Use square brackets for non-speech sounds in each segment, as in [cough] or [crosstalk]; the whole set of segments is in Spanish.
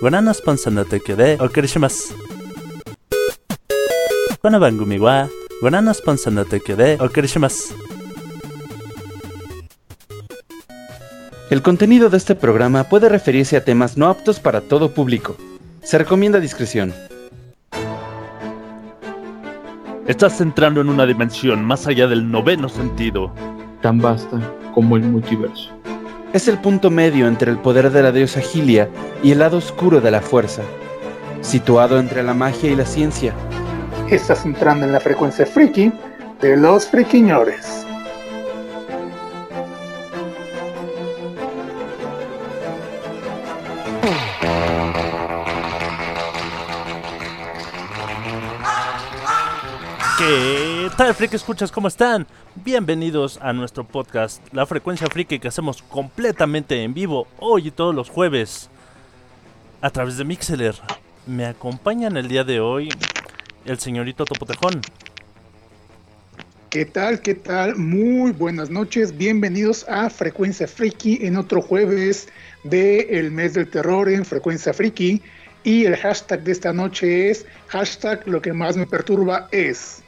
ご覧のスポンサーの提供でお送りします。この番組はご覧のスポンサーの提供でお送りします。 El contenido de este programa puede referirse a temas no aptos para todo público. Se recomienda discreción. Estás entrando en una dimensión más allá del noveno sentido. tan vasta como el multiverso. Es el punto medio entre el poder de la diosa Gilia y el lado oscuro de la fuerza. Situado entre la magia y la ciencia. Estás entrando en la frecuencia friki de los friquiñores. ¿Qué tal, Friki Escuchas? ¿Cómo están? Bienvenidos a nuestro podcast, La Frecuencia Friki, que hacemos completamente en vivo hoy y todos los jueves a través de Mixeler. Me acompañan el día de hoy el señorito Topotejón. ¿Qué tal? ¿Qué tal? Muy buenas noches. Bienvenidos a Frecuencia Friki en otro jueves del mes del terror en Frecuencia Friki. Y el hashtag de esta noche es hashtag lo que más me perturba es.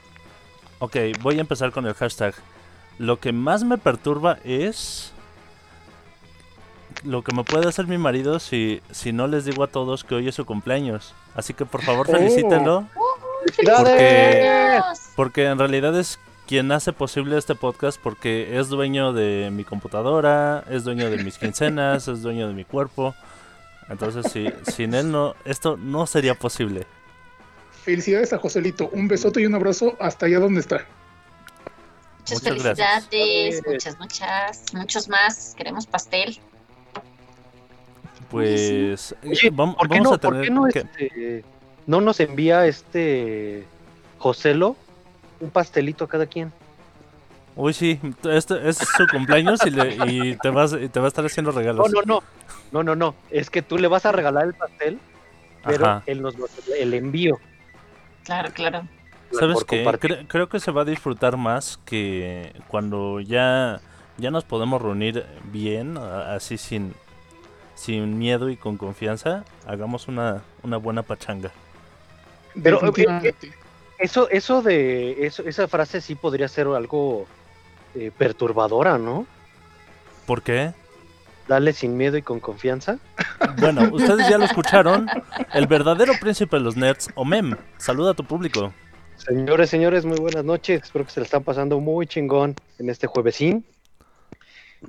Ok, voy a empezar con el hashtag. Lo que más me perturba es lo que me puede hacer mi marido si, si no les digo a todos que hoy es su cumpleaños. Así que por favor felicítenlo. Porque, porque en realidad es quien hace posible este podcast porque es dueño de mi computadora, es dueño de mis quincenas, es dueño de mi cuerpo. Entonces, si, sin él no, esto no sería posible. Felicidades a Joselito. Un besote y un abrazo hasta allá donde está. Muchas, Muchas gracias. felicidades, muchas, muchas, muchos más. Queremos pastel. Pues Oye, vam- ¿por qué vamos no, a por tener qué no, este, no nos envía este Joselo un pastelito a cada quien? Uy, sí, este es su cumpleaños y, le- y te, vas, y te va a estar haciendo No, regalos. no, no. No, no, no. Es que tú le vas a regalar el pastel, pero Ajá. él nos el envío. Claro, claro. ¿Sabes qué? Cre- creo que se va a disfrutar más que cuando ya, ya nos podemos reunir bien, a- así sin, sin miedo y con confianza, hagamos una, una buena pachanga. Pero, eh, Definitivamente. Eso, eso de eso, esa frase sí podría ser algo eh, perturbadora, ¿no? ¿Por qué? Dale sin miedo y con confianza. Bueno, ustedes ya lo escucharon. El verdadero príncipe de los nerds, Omem. Saluda a tu público. Señores, señores, muy buenas noches. Espero que se le están pasando muy chingón en este juevesín.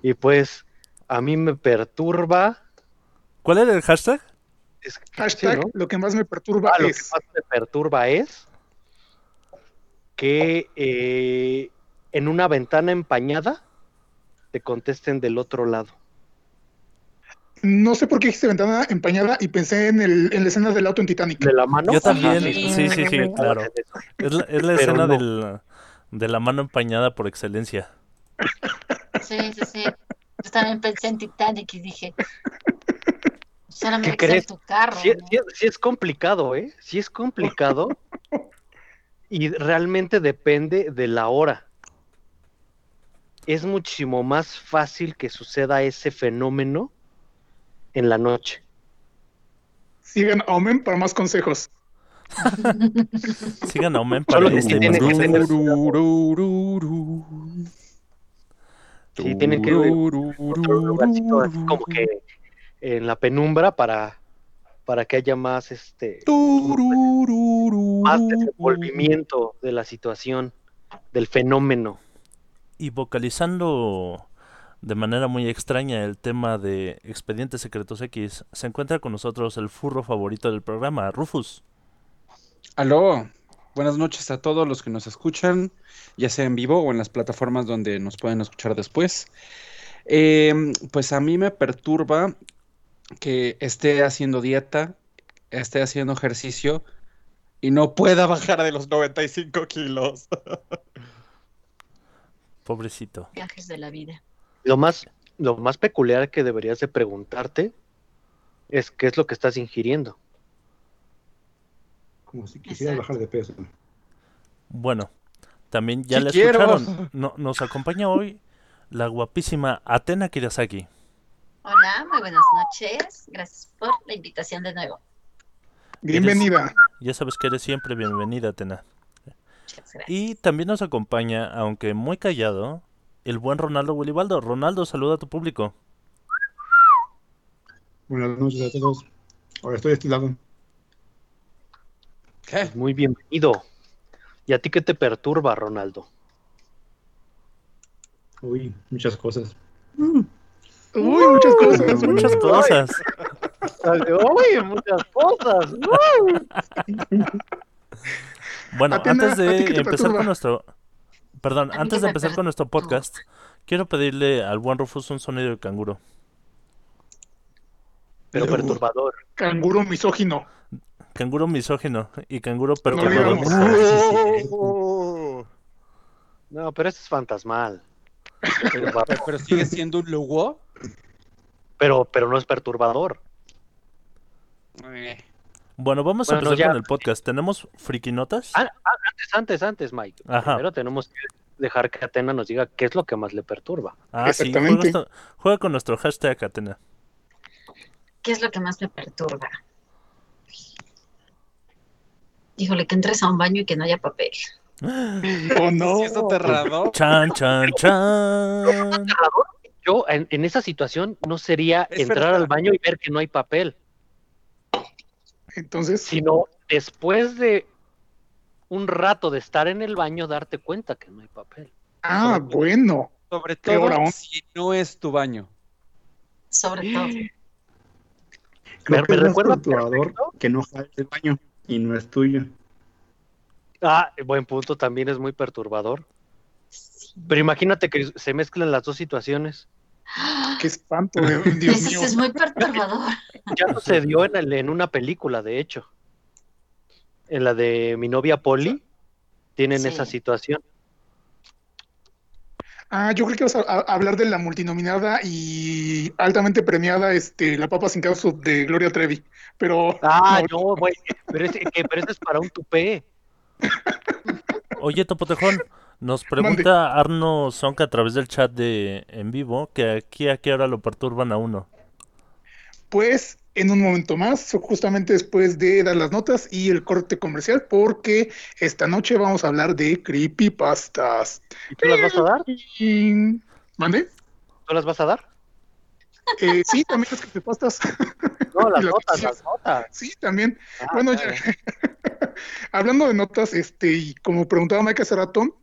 Y pues a mí me perturba. ¿Cuál era el hashtag? es que- Hashtag lo que más me perturba Ah, lo que es. más me perturba es que eh, en una ventana empañada te contesten del otro lado. No sé por qué dijiste ventana empañada y pensé en, el, en la escena del auto en Titanic. De la mano. Yo también, sí, sí, sí, claro. Es la, es la Pero escena no. del, de la mano empañada por excelencia. Sí, sí, sí. Yo también pensé en Titanic y dije. Solamente ¿Qué crees? es tu carro. Sí, ¿no? sí- sí es complicado, ¿eh? Sí es complicado. [laughs] y realmente depende de la hora. Es muchísimo más fácil que suceda ese fenómeno en la noche. Sigan a Omen para más consejos. Sigan a Omen para este sí y más tiene que tener consejos. Sí, tienen que lugarcito así como que en la penumbra para, para que haya más este más desenvolvimiento de la situación, del fenómeno. Y vocalizando de manera muy extraña el tema de Expedientes Secretos X, se encuentra con nosotros el furro favorito del programa, Rufus. Aló. Buenas noches a todos los que nos escuchan, ya sea en vivo o en las plataformas donde nos pueden escuchar después. Eh, pues a mí me perturba que esté haciendo dieta, esté haciendo ejercicio y no pueda bajar de los 95 kilos. [laughs] Pobrecito. Viajes de la vida. Lo más, lo más peculiar que deberías de preguntarte es qué es lo que estás ingiriendo. Como si quisiera Exacto. bajar de peso. Bueno, también ya Sí la quiero. escucharon. [laughs] No- nos acompaña hoy la guapísima Atena Kirasaki. Hola, muy buenas noches. Gracias por la invitación de nuevo. Bienvenida. Ya sabes que eres siempre bienvenida, Atena. Muchas gracias. Y también nos acompaña, aunque muy callado, el buen Ronaldo Willibaldo. Ronaldo, saluda a tu público. Buenas noches a todos. Ahora estoy de este lado. ¿Qué? Muy bienvenido. ¿Y a ti qué te perturba, Ronaldo? Uy, muchas cosas. Uy, muchas cosas. Muchas cosas. Uy, muchas cosas. Bueno, Atena, antes ¿a ti de empezar perturba? con nuestro... Perdón, antes de empezar con nuestro podcast, quiero pedirle al buen Rufus un sonido de canguro. Pero perturbador. Canguro misógino. Canguro misógino y canguro No perturbador. olvidamos. [laughs] No, pero ese es fantasmal. Pero, Pero sigue siendo un logo. pero, pero no es perturbador. Eh, Bueno, vamos a empezar ya. con el podcast. ¿Tenemos friki notas? Ah, antes, antes, antes, Mike. Ajá. Primero tenemos que dejar que Atena nos diga qué es lo que más le perturba. Ah, sí, juega, Exactamente. esto- juega con nuestro hashtag, Atena. ¿Qué es lo que más me perturba? Híjole, que entres a un baño y que no haya papel. [gasps] Oh, no. ¿sí es aterrador? Chan, chan, [laughs] chan. Yo en, en esa situación no sería Es entrar verdad. al baño y ver que no hay papel, Entonces, sino después de un rato de estar en el baño darte cuenta que no hay papel. ah, bueno. Sobre todo si no es tu baño. Sobre todo. Creo Me- que recuerda que no jales el baño y no es tuyo. Ah, buen punto, también es muy perturbador. Sí. Pero imagínate que se mezclan las dos situaciones. Qué espanto, Dios sí mío. es muy perturbador. Ya sucedió en, el- en una película, de hecho. En la de mi novia Polly, tienen Sí. esa situación. Ah, yo creo que vas a, a- hablar de la multinominada y altamente premiada este, La Papa sin Causa de Gloria Trevi. Pero Ah, no, no, güey, pero que- pero ese es para un tupé. Oye, Topotejón, nos pregunta Arno Sonka a través del chat de en vivo que aquí a qué hora lo perturban a uno. pues en un momento más, justamente después de dar las notas y el corte comercial, porque esta noche vamos a hablar de creepypastas. ¿Y tú las vas a dar? ¿Mande? ¿Tú las vas a dar? Eh, sí, también las creepypastas. [laughs] No, las [laughs] notas, las notas. Sí, también. Ah, Bueno, ya. [laughs] Hablando de notas, este, y como preguntaba Mike hace rato,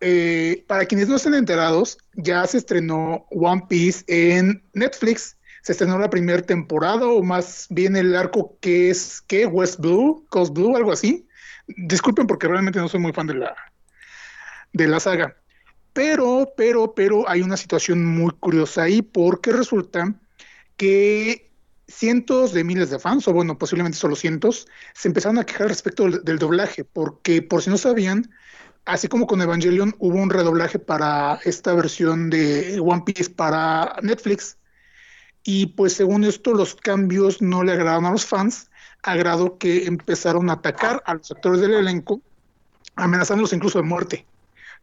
eh, para quienes no estén enterados, ya se estrenó One Piece en Netflix. Se estrenó la primera temporada, o más bien el arco que es, ¿qué? West Blue, Coast Blue, algo así. Disculpen porque realmente no soy muy fan de la, de la saga. Pero, pero, pero hay una situación muy curiosa ahí porque resulta que cientos de miles de fans, o bueno, posiblemente solo cientos, se empezaron a quejar respecto del, del doblaje, porque por si no sabían, así como con Evangelion hubo un redoblaje para esta versión de One Piece para Netflix, y pues según esto los cambios no le agradaron a los fans, a grado que empezaron a atacar a los actores del elenco, amenazándolos incluso de muerte.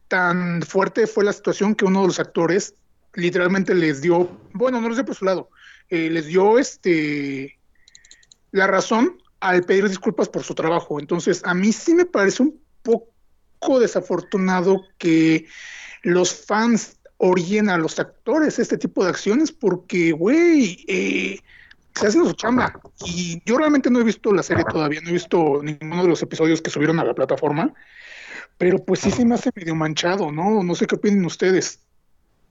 Tan fuerte fue la situación que uno de los actores literalmente les dio, bueno, no les dio por su lado, eh, les dio este la razón al pedir disculpas por su trabajo. Entonces, a mí sí me parece un poco desafortunado que los fans orillen a los actores este tipo de acciones porque, güey, eh, se hacen su chamba. Y yo realmente no he visto la serie todavía, no he visto ninguno de los episodios que subieron a la plataforma, pero pues sí se me hace medio manchado, ¿no? No sé qué opinen ustedes.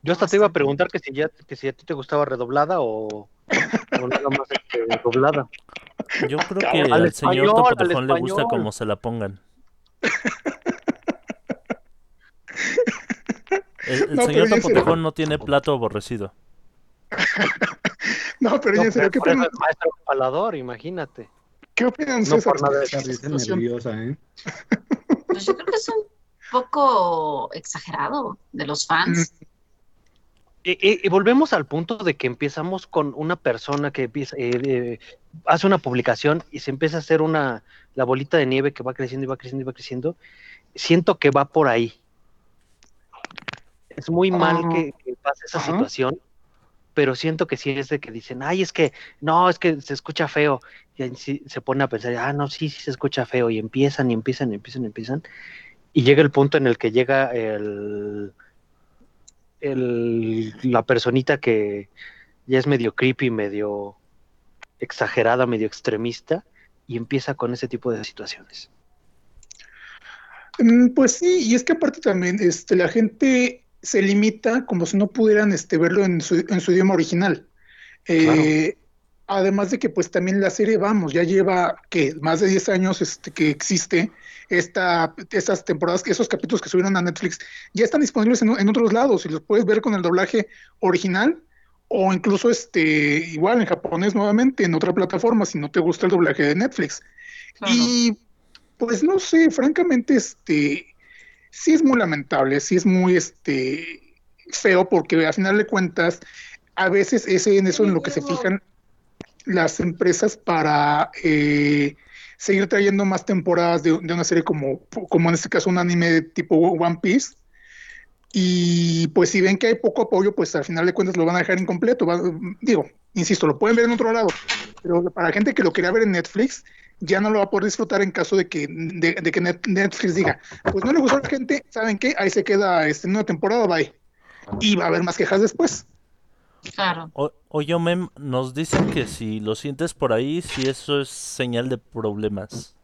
Yo hasta te iba a preguntar que si ya que si a ti te gustaba redoblada o, o nada más este, doblada. Yo creo [laughs] que Al al, español, señor al Topotejón le gusta español. como se la pongan. El, No, señor. Topotejón no tiene plato aborrecido. [laughs] No, pero No, ya en serio, ¿qué opinan, es maestro palador, imagínate. ¿qué opinan no ustedes por nada de esta nerviosa, ¿eh? [laughs] Pues yo creo que es un poco exagerado de los fans. Y, y- y volvemos al punto de que empezamos con una persona que empieza, eh, eh, hace una publicación y se empieza a hacer una la bolita de nieve que va creciendo y va creciendo y va creciendo. Siento que va por ahí. Es muy mal que, que pase esa Ajá. situación pero siento que sí es de que dicen, ay, es que no, es que se escucha feo. Y ahí sí se pone a pensar, ah, no, sí, sí se escucha feo. Y empiezan y empiezan y empiezan y empiezan. Y llega el punto en el que llega el, el, la personita que ya es medio creepy, medio exagerada, medio extremista, y empieza con ese tipo de situaciones. Mm, Pues sí, y es que aparte también este, la gente se limita como si no pudieran este, verlo en su, en su idioma original. Eh, Además de que pues también la serie, vamos, ya lleva que más de 10 años este, que existe, esta, estas temporadas, esos capítulos que subieron a Netflix, ya están disponibles en, en otros lados y los puedes ver con el doblaje original o incluso este igual en japonés nuevamente en otra plataforma si no te gusta el doblaje de Netflix. Claro. Y pues no sé, francamente, este sí es muy lamentable, sí es muy este feo, porque a final de cuentas, a veces es en eso en lo que se fijan las empresas para eh, seguir trayendo más temporadas de, de una serie como, como en este caso un anime tipo One Piece. Y pues si ven que hay poco apoyo, pues al final de cuentas lo van a dejar incompleto. Va- digo, insisto, lo pueden ver en otro lado, pero para gente que lo quería ver en Netflix, ya no lo va a poder disfrutar en caso de que, de, de que Net- Netflix diga, pues no le gustó a la gente, ¿saben qué? Ahí se queda este, en una temporada, bye. Y va a haber más quejas después. Claro. O- Oye, Mem, nos dicen que si lo sientes por ahí, si eso es señal de problemas.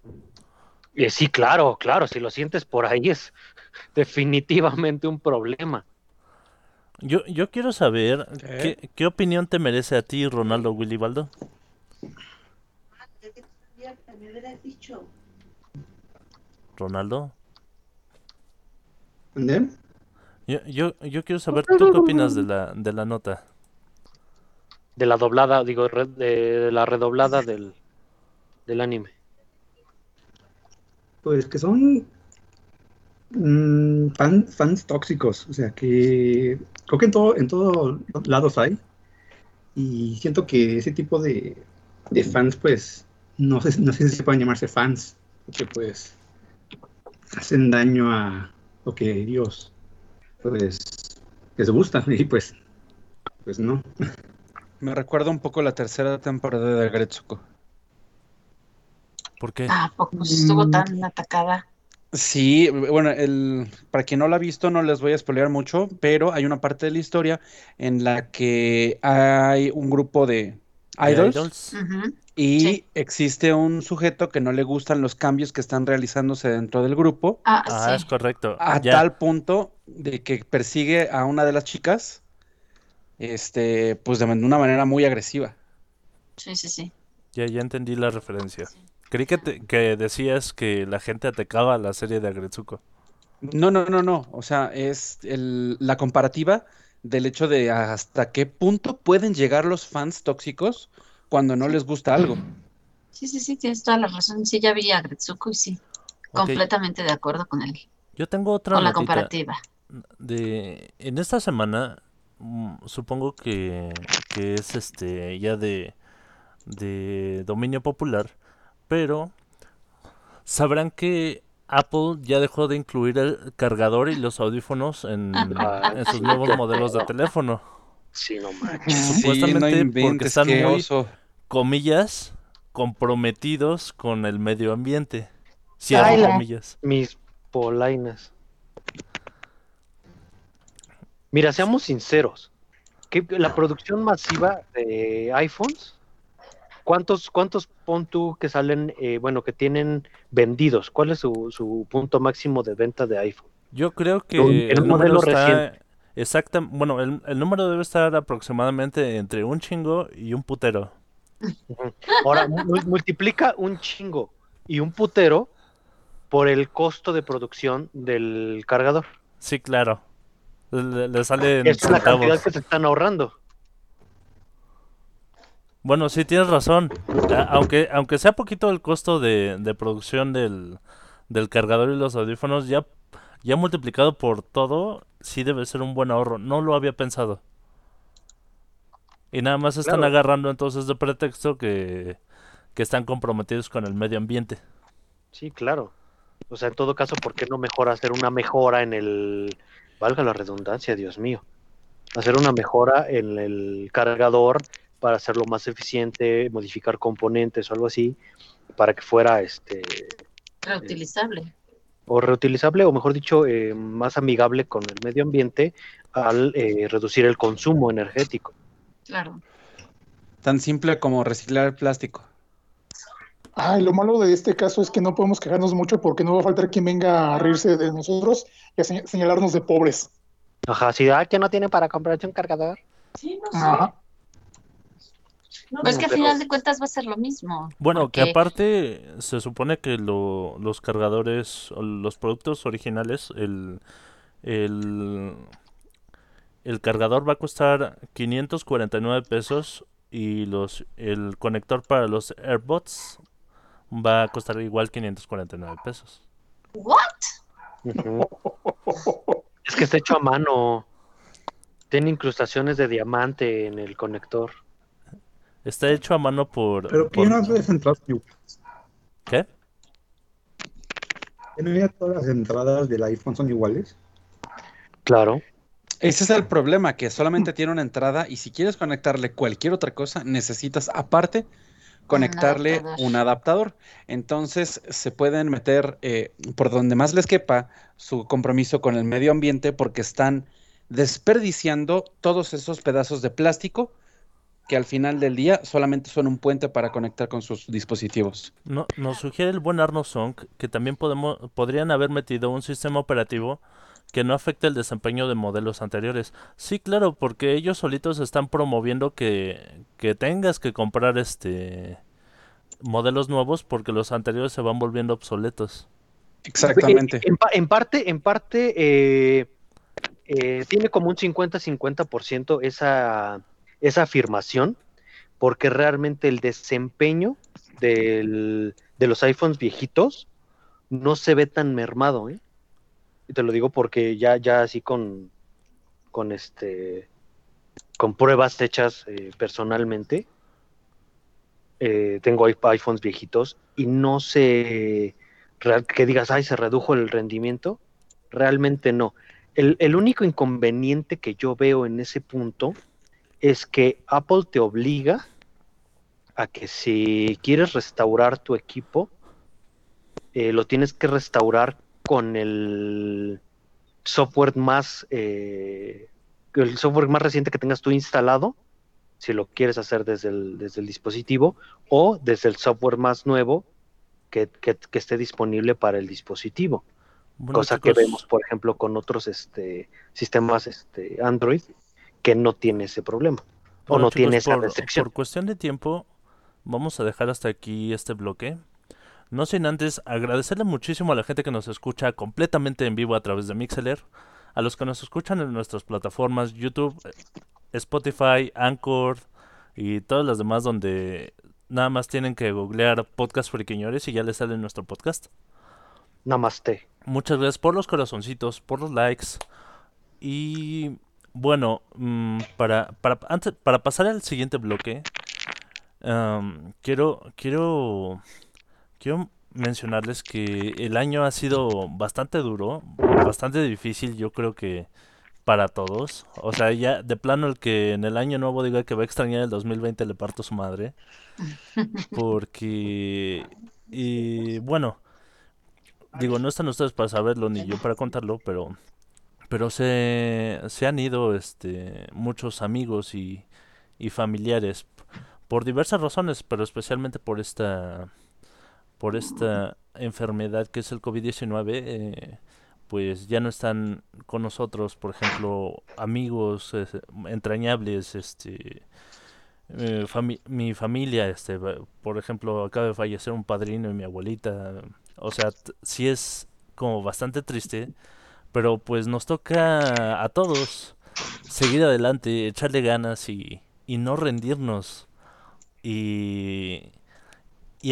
Eh, sí, claro, claro, si lo sientes por ahí es [laughs] definitivamente un problema. Yo, yo quiero saber ¿Qué? ¿qué, qué opinión te merece a ti, Ronaldo Willibaldo. Ronaldo, ¿Entender? yo, yo, yo quiero saber tú qué opinas de la, de la nota. De la doblada, digo, re- de la redoblada del, del anime. Pues que son mm, fan- fans tóxicos, o sea que creo que en todo, en todos lados hay. Y siento que ese tipo de, de fans, pues, no sé, no sé si se pueden llamarse fans, porque pues hacen daño a lo que Dios pues les gusta, [laughs] y pues, pues no. Me recuerda un poco la tercera temporada de Gretsuko. ¿Por qué? ¿A poco estuvo tan atacada? Sí, bueno, el, para quien no la ha visto, no les voy a spoilear mucho, pero hay una parte de la historia en la que hay un grupo de ¿De idols, y Sí. existe un sujeto que no le gustan los cambios que están realizándose dentro del grupo, Ah, Ah, es correcto. a Ya. tal punto de que persigue a una de las chicas, este, pues de una manera muy agresiva. Sí, sí, sí. Ya, ya entendí la referencia. Creí que, te- que decías que la gente atacaba la serie de Agretsuko. No, no, no, no. O sea, es el- la comparativa del hecho de hasta qué punto pueden llegar los fans tóxicos cuando no les gusta algo. Sí, sí, sí, tienes toda la razón. Sí, ya vi a Gretsuko y sí, completamente de acuerdo con él, Yo tengo otra con la comparativa. de en esta semana mm, supongo que, que es este ya de de dominio popular, pero sabrán que Apple ya dejó de incluir el cargador y los audífonos en, Ah, en sus nuevos modelos de teléfono. Sí, no manches. Sí, Supuestamente porque están muy- oso. Comillas, comprometidos con el medio ambiente. Cierro Ay, la- comillas. Mis polainas. Mira, seamos sinceros. Que la producción masiva de iPhones, ¿cuántos, cuántos pon tú que salen, eh, bueno, que tienen vendidos? ¿Cuál es su, su punto máximo de venta de iPhone? Yo creo que en el un modelo está reciente. exacta, bueno, el, el número debe estar aproximadamente entre un chingo y un putero. Ahora, mu- multiplica un chingo y un putero por el costo de producción del cargador. Sí, claro. Le, le salen es la cantidad que se están ahorrando. Bueno, sí tienes razón. Aunque, aunque sea poquito el costo de, de producción del, del cargador y los audífonos, ya, ya multiplicado por todo, sí debe ser un buen ahorro. No lo había pensado. Y nada más están Claro. agarrando entonces de pretexto que, que están comprometidos con el medio ambiente. Sí, claro. O sea, en todo caso, ¿por qué no mejor hacer una mejora en el... Valga la redundancia, Dios mío. hacer una mejora en el cargador para hacerlo más eficiente, modificar componentes o algo así, para que fuera este Reutilizable. o reutilizable o mejor dicho eh, más amigable con el medio ambiente al eh, reducir el consumo energético. Claro. Tan simple como reciclar el plástico. Ay, lo malo de este caso es que no podemos quejarnos mucho porque no va a faltar quien venga a reírse de nosotros y a señ- señalarnos de pobres. Ajá, si ah, que no tiene para comprarse un cargador. Sí, no sé. Ajá. Pues que al Pero- final de cuentas va a ser lo mismo. Bueno, que aparte se supone que lo- los cargadores, los productos originales, el, el, el cargador va a costar 549 pesos y los el conector para los AirPods va a costar igual 549 pesos. ¿What? Es que está hecho a mano. Tiene incrustaciones de diamante en el conector. Está hecho a mano por... Pero por- no las entradas iguales. ¿Qué? No todas las entradas del iPhone son iguales. Claro. Ese es el problema, que solamente tiene una entrada y si quieres conectarle cualquier otra cosa, necesitas aparte conectarle adaptador. un adaptador. Entonces se pueden meter eh, por donde más les quepa su compromiso con el medio ambiente porque están desperdiciando todos esos pedazos de plástico que al final del día solamente son un puente para conectar con sus dispositivos. No, nos sugiere el buen Arno Song que también podemos, podrían haber metido un sistema operativo que no afecte el desempeño de modelos anteriores. Sí, claro, porque ellos solitos están promoviendo que, que tengas que comprar este modelos nuevos porque los anteriores se van volviendo obsoletos. Exactamente. En, pa- en parte, en parte eh, eh, tiene como un 50-50% esa, esa afirmación, porque realmente el desempeño del- de los iPhones viejitos no se ve tan mermado, ¿eh? Y te lo digo porque ya, ya así con, con este con pruebas hechas eh, personalmente. eh, tengo iPhones viejitos y no se que digas, ay, se redujo el rendimiento. Realmente no. El, el único inconveniente que yo veo en ese punto es que Apple te obliga a que si quieres restaurar tu equipo, eh, lo tienes que restaurar con el software más eh, el software más reciente que tengas tú instalado, si lo quieres hacer desde el, desde el dispositivo, o desde el software más nuevo que, que- que esté disponible para el dispositivo. Bueno, cosa que vemos, por ejemplo, con otros este, sistemas este, Android que no tiene ese problema. O no tiene esa por, restricción. por cuestión de tiempo, vamos a dejar hasta aquí este bloque. No sin antes agradecerle muchísimo a la gente que nos escucha completamente en vivo a través de Mixeler, a los que nos escuchan en nuestras plataformas YouTube, Spotify, Anchor y todas las demás donde nada más tienen que googlear podcast friquiñores y ya les sale nuestro podcast. Namaste. Muchas gracias por los corazoncitos, por los likes. Y bueno, mm, para, para, antes, para pasar al siguiente bloque, quiero, quiero, quiero mencionarles que el año ha sido bastante duro, bastante difícil, yo creo que para todos. O sea, ya de plano el que en el año nuevo diga que va a extrañar el 2020 le parto su madre. Porque, y bueno, digo, no están ustedes para saberlo ni yo para contarlo, pero, pero se, se han ido este, muchos amigos y, y familiares por diversas razones, pero especialmente por esta, por esta enfermedad que es el COVID-19. eh, pues ya no están con nosotros, por ejemplo, amigos eh, entrañables, este, eh, mi familia, este, por ejemplo, acaba de fallecer un padrino y mi abuelita, o sea, sí es como bastante triste, pero pues nos toca a todos seguir adelante, echarle ganas y, no rendirnos. Y,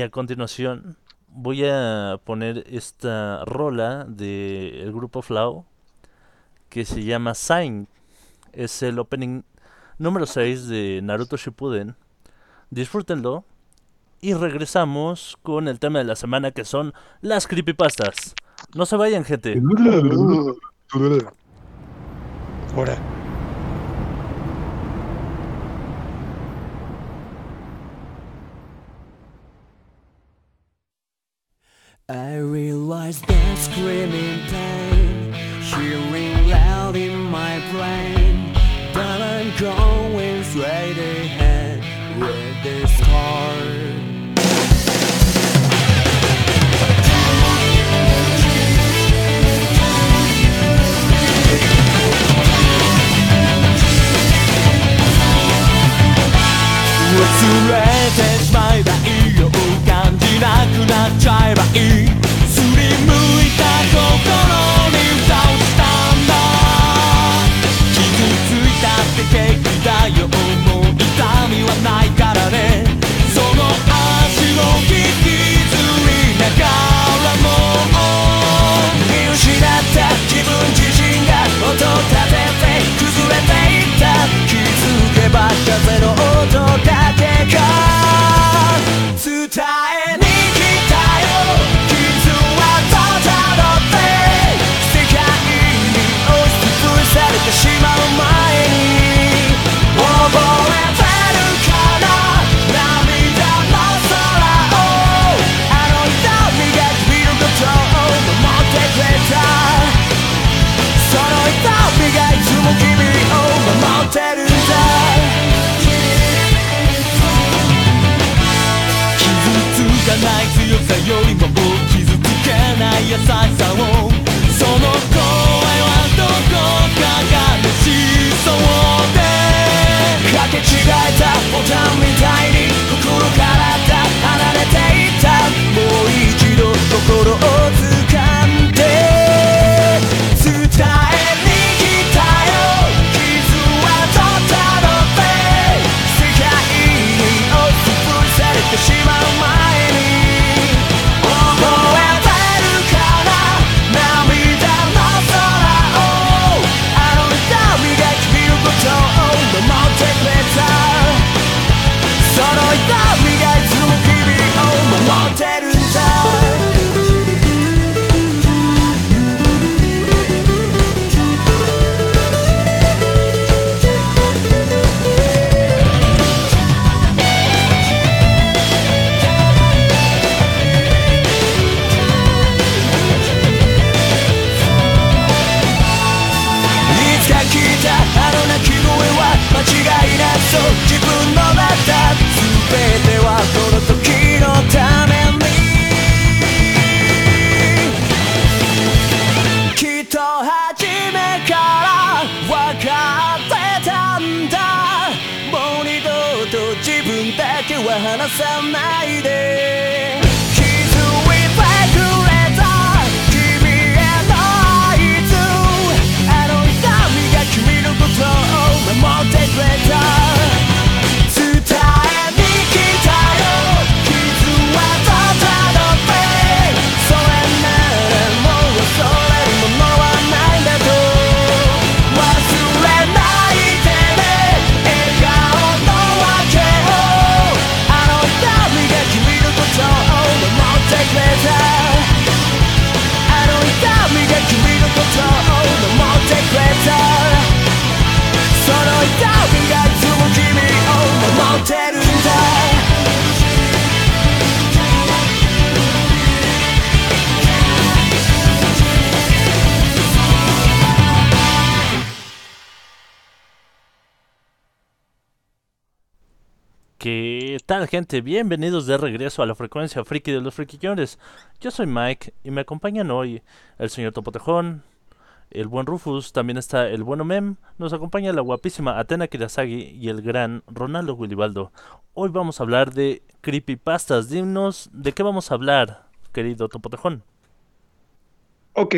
a continuación voy a poner esta rola del grupo Flow que se llama Sign. Es el opening número 6 de Naruto Shippuden. Disfrútenlo. Y regresamos con el tema de la semana que son las creepypastas. No se vayan, gente. [laughs] Ahora. I realized that screaming pain, hearing loud in my brain, that I'm going straight ahead with this car. れてしまえばいいよ感じなくなっちゃえばいいすりむいた心に蓋をしたんだ。傷ついたって平気だよもう痛みはないからね。その足を引きずりながらも見失った自分自身が音立ててけば風の音だけがない強さよりも傷つけない優しさをその声はどこかがしそうでかけ違えたボタンみたいに gente? Bienvenidos de regreso a la frecuencia friki de los friquillones. Yo soy Mike y me acompañan hoy el señor Topotejón, el buen Rufus, también está el bueno Mem, nos acompaña la guapísima Atena Kirasagi y el gran Ronaldo Willibaldo. Hoy vamos a hablar de creepypastas. Dinos de qué vamos a hablar, querido Topotejón. Ok.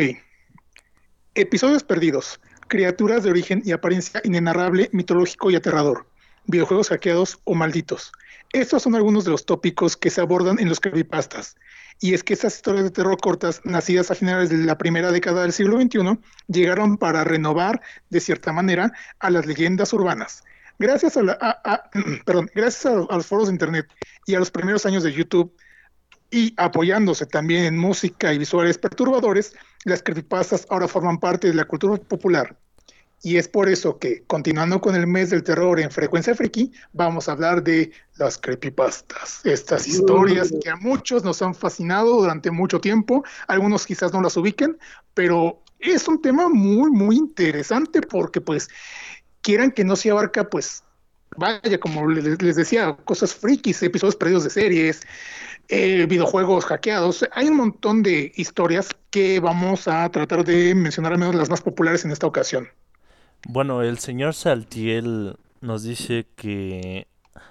Episodios perdidos. Criaturas de origen y apariencia inenarrable, mitológico y aterrador. Videojuegos hackeados o malditos. Estos son algunos de los tópicos que se abordan en los creepypastas. Y es que estas historias de terror cortas, nacidas a finales de la primera década del siglo XXI, llegaron para renovar, de cierta manera, a las leyendas urbanas. Gracias a, la- a- [clears throat] perdón, gracias a los foros de Internet y a los primeros años de YouTube, y apoyándose también en música y visuales perturbadores, las creepypastas ahora forman parte de la cultura popular. Y es por eso que, continuando con el mes del terror en Frecuencia Friki, vamos a hablar de las creepypastas. Estas historias que a muchos nos han fascinado durante mucho tiempo. Algunos quizás no las ubiquen, pero es un tema muy, muy interesante porque, pues, quieran que no se abarca, pues, vaya, como les, les decía, cosas frikis, episodios perdidos de series, eh, videojuegos hackeados. Hay un montón de historias que vamos a tratar de mencionar al menos las más populares en esta ocasión. Bueno, el señor Saltiel nos dice que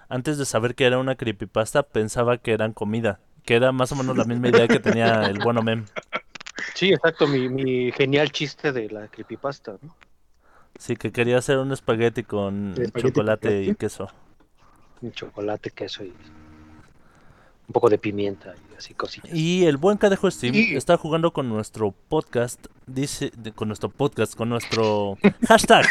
antes de saber que era una creepypasta pensaba que eran comida, que era más o menos la misma idea que tenía el bueno mem. Sí, exacto, mi, mi genial chiste de la creepypasta, ¿no? Sí, que quería hacer un espagueti con Espagueti chocolate y queso. Un chocolate, queso y un poco de pimienta y así cosillas. Y el buen Cadejo Steam Y- está jugando con nuestro podcast, dice, de- con nuestro podcast, con nuestro [laughs] hashtag.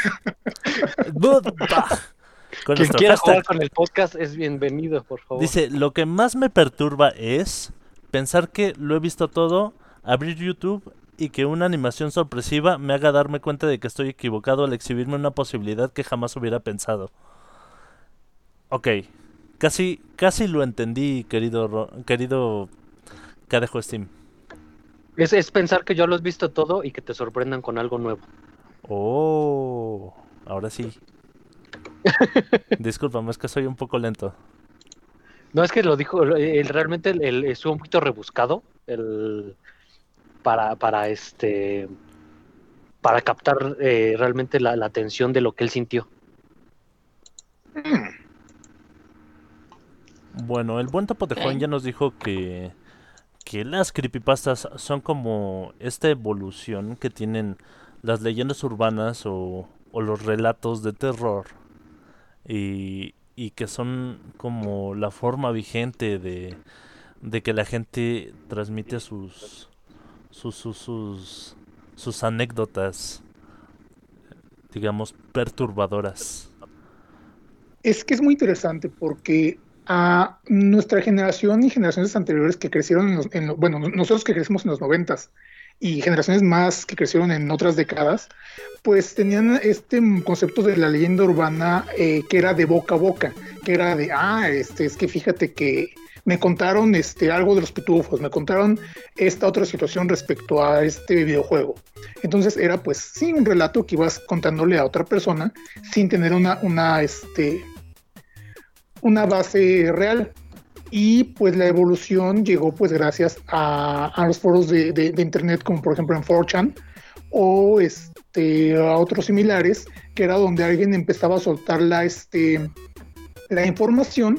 Con Quien quiera hashtag. jugar con el podcast es bienvenido, por favor. Dice, lo que más me perturba es pensar que lo he visto todo, abrir YouTube y que una animación sorpresiva me haga darme cuenta de que estoy equivocado al exhibirme una posibilidad que jamás hubiera pensado. Ok, casi, casi lo entendí, querido, querido Cadejo Steam. Es, es pensar que yo lo has visto todo y que te sorprendan con algo nuevo. Oh, ahora sí. [laughs] Discúlpame, es que soy un poco lento. No es que lo dijo, el- realmente el, estuvo un poquito rebuscado el, para, para este para captar eh, realmente la, la atención de lo que él sintió. Bueno, el buen Topo de Juan ya nos dijo que, que las creepypastas son como esta evolución que tienen las leyendas urbanas o, o los relatos de terror y, y que son como la forma vigente de, de que la gente transmite sus sus, sus, sus, sus anécdotas digamos perturbadoras. Es que es muy interesante porque a nuestra generación y generaciones anteriores que crecieron en los, en bueno, nosotros que crecimos en los noventas y generaciones más que crecieron en otras décadas, pues tenían este concepto de la leyenda urbana eh, que era de boca a boca, que era de, ah, este, es que fíjate que me contaron este, algo de los pitufos, me contaron esta otra situación respecto a este videojuego. Entonces era pues sí un relato que ibas contándole a otra persona sin tener una, una, este, una base real. Y pues la evolución llegó pues gracias a, los foros de internet como por ejemplo en 4chan o este, a otros similares, que era donde alguien empezaba a soltar la, este, la información